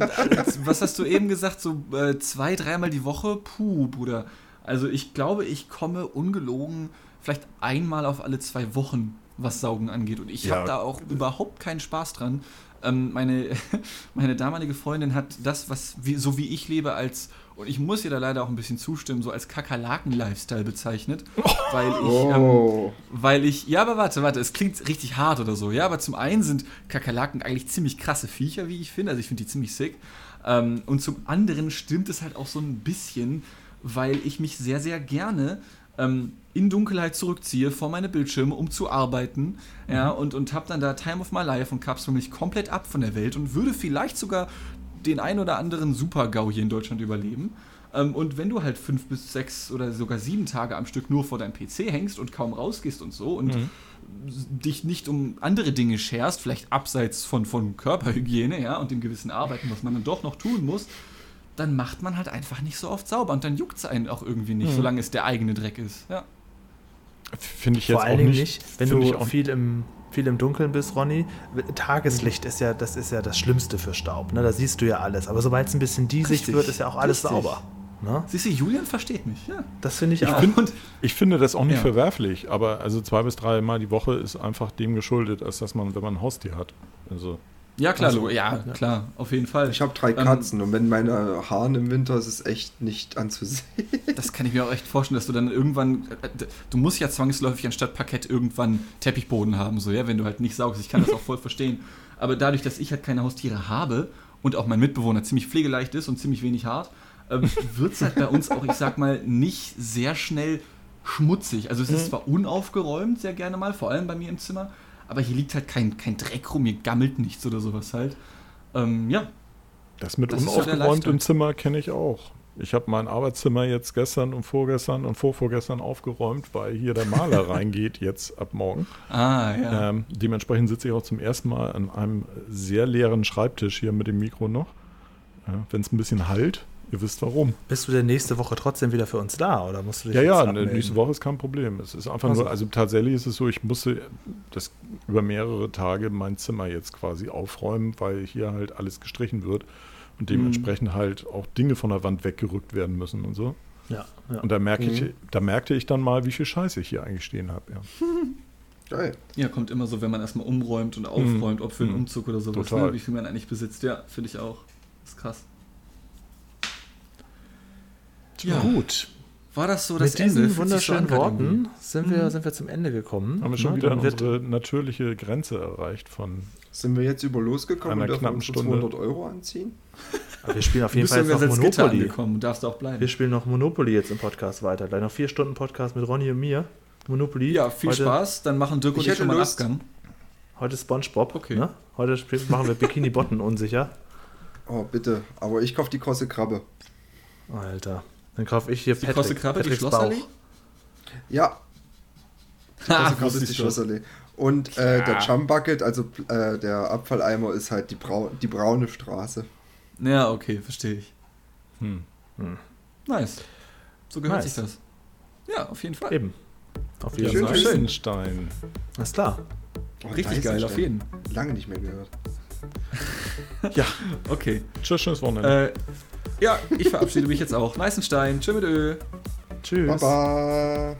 S4: was hast du eben gesagt? So äh, zwei, dreimal die Woche? Puh, Bruder. Also, ich glaube, ich komme ungelogen vielleicht einmal auf alle zwei Wochen, was Saugen angeht. Und ich
S1: Ja.
S4: habe da auch überhaupt keinen Spaß dran. Ähm, meine, meine damalige Freundin hat das, was wie, so wie ich lebe, als, und ich muss ihr da leider auch ein bisschen zustimmen, so als Kakerlaken-Lifestyle bezeichnet. Weil ich. Ähm,
S2: Oh.
S4: weil ich, ja, aber warte, warte, es klingt richtig hart oder so, ja, aber zum einen sind Kakerlaken eigentlich ziemlich krasse Viecher, wie ich finde, also ich finde die ziemlich sick. Ähm, und zum anderen stimmt es halt auch so ein bisschen, weil ich mich sehr, sehr gerne ähm, in Dunkelheit zurückziehe vor meine Bildschirme, um zu arbeiten, ja, und, und habe dann da Time of My Life und kapsel mich komplett ab von der Welt und würde vielleicht sogar den ein oder anderen Super-GAU hier in Deutschland überleben. Ähm, und wenn du halt fünf bis sechs oder sogar sieben Tage am Stück nur vor deinem PC hängst und kaum rausgehst und so und dich nicht um andere Dinge scherst, vielleicht abseits von, von Körperhygiene, ja, und dem gewissen Arbeiten, was man dann doch noch tun muss, dann macht man halt einfach nicht so oft sauber und dann juckt es einen auch irgendwie nicht,
S1: Mhm.
S4: solange es der eigene Dreck ist. Ja.
S1: Finde ich jetzt
S3: Vor allen
S1: auch
S3: Dingen
S1: nicht.
S3: nicht, wenn du
S1: auch
S3: viel im, viel im Dunkeln bist, Ronny. Tageslicht ist ja das, ist ja das Schlimmste für Staub. Ne? Da siehst du ja alles. Aber sobald es ein bisschen diesig
S4: Richtig,
S3: wird, ist ja auch alles
S4: richtig.
S3: sauber. Ne?
S4: Siehst du, Julian versteht mich, ja.
S3: Das finde ich
S1: Ich
S3: auch.
S1: find-
S4: und
S1: Ich finde das auch nicht
S4: Ja.
S1: verwerflich, aber also zwei bis drei Mal die Woche ist einfach dem geschuldet, als dass man, wenn man ein Haustier hat. Also,
S4: ja, klar,
S3: Also,
S4: ja,
S3: ja.
S4: klar, auf jeden Fall.
S2: Ich habe drei
S4: Ähm,
S2: Katzen und wenn meine Haaren im Winter ist es echt nicht anzusehen.
S4: Das kann ich mir auch echt vorstellen, dass du dann irgendwann. äh, Du musst ja zwangsläufig anstatt Parkett irgendwann Teppichboden haben, so, ja, wenn du halt nicht saugst. Ich kann das auch voll verstehen. Aber dadurch, dass ich halt keine Haustiere habe und auch mein Mitbewohner ziemlich pflegeleicht ist und ziemlich wenig hart, ähm, wird es halt bei uns auch, ich sag mal, nicht sehr schnell schmutzig. Also es ist zwar unaufgeräumt, sehr gerne mal, vor allem bei mir im Zimmer, aber hier liegt halt kein, kein Dreck rum, hier gammelt nichts oder sowas halt. Ähm, ja,
S1: das mit
S4: Das ist so
S1: Zimmer kenne ich auch. Ich habe mein Arbeitszimmer jetzt gestern und vorgestern und vorvorgestern aufgeräumt, weil hier der Maler reingeht jetzt ab morgen.
S4: ah, ja.
S1: Ähm, dementsprechend sitze ich auch zum ersten Mal an einem sehr leeren Schreibtisch hier mit dem Mikro noch. Ja, Wenn es ein bisschen halt, Ihr wisst warum.
S3: Bist du denn nächste Woche trotzdem wieder für uns da oder musst du dich
S1: Ja, ja,
S3: abmelden?
S1: nächste Woche ist kein Problem. Es ist einfach
S3: Also.
S1: nur, also tatsächlich ist es so, ich musste das über mehrere Tage mein Zimmer jetzt quasi aufräumen, weil hier halt alles gestrichen wird und dementsprechend halt auch Dinge von der Wand weggerückt werden müssen und so.
S3: Ja, ja.
S1: Und da merke ich,
S2: Mhm.
S1: da merkte ich dann mal, wie viel Scheiße ich hier eigentlich stehen habe. Ja.
S2: Geil.
S4: Ja, kommt immer so, wenn man erstmal umräumt und aufräumt, ob für einen
S1: Mhm.
S4: Umzug oder sowas,
S1: Total.
S4: ne? wie viel man eigentlich besitzt. Ja, finde ich auch. ist krass. Ja,
S3: Gut.
S4: war das so das
S3: Mit diesen
S4: Ende? An
S3: wunderschönen. Worten sind wir, sind wir zum Ende gekommen.
S1: Haben wir schon
S3: Ne,
S1: wieder unsere natürliche Grenze erreicht von.
S2: Sind wir jetzt über losgekommen
S1: Einer
S2: und dürfen
S1: knappen
S2: uns
S1: Stunde.
S2: 200 Euro anziehen?
S3: Aber wir spielen auf jeden Fall jetzt noch Monopoly.
S4: angekommen, darfst auch bleiben.
S3: Wir spielen noch Monopoly jetzt im Podcast weiter. Gleich noch vier Stunden Podcast mit Ronny und mir. Monopoly.
S4: Ja, viel
S3: heute,
S4: Spaß. Dann machen Dirk und
S2: Ich
S4: schon mal einen
S2: Lust.
S4: Abgang.
S3: Heute Spongebob.
S4: Okay.
S3: Ne? Heute machen wir Bikini Botten unsicher.
S2: Oh, bitte. Aber ich kaufe die krosse Krabbe.
S3: Alter. Dann kaufe ich hier
S4: Die krosse Krabbe, die
S3: Patricks
S4: Schlossallee?
S3: Bauch.
S2: Ja,
S4: Ha,
S2: krosse Krabbe ist die. Schlossallee. Und äh, der Jump Bucket, also äh, der Abfalleimer, ist halt die, Brau die braune Straße.
S4: Ja, okay, verstehe ich.
S1: Hm.
S4: Nice. So gehört
S3: Nice.
S4: sich das. Ja, auf jeden Fall.
S3: Eben. Auf jeden Fall.
S2: schön.
S1: Eisenstein.
S3: Alles klar.
S2: Oh,
S4: Richtig geil, auf jeden.
S2: Lange nicht mehr gehört.
S1: Ja,
S4: Okay.
S1: tschüss, schönes Wochenende.
S4: Äh, ja, ich verabschiede mich jetzt auch. Neißenstein. Tschö mit Ö.
S3: Tschüss.
S2: Baba.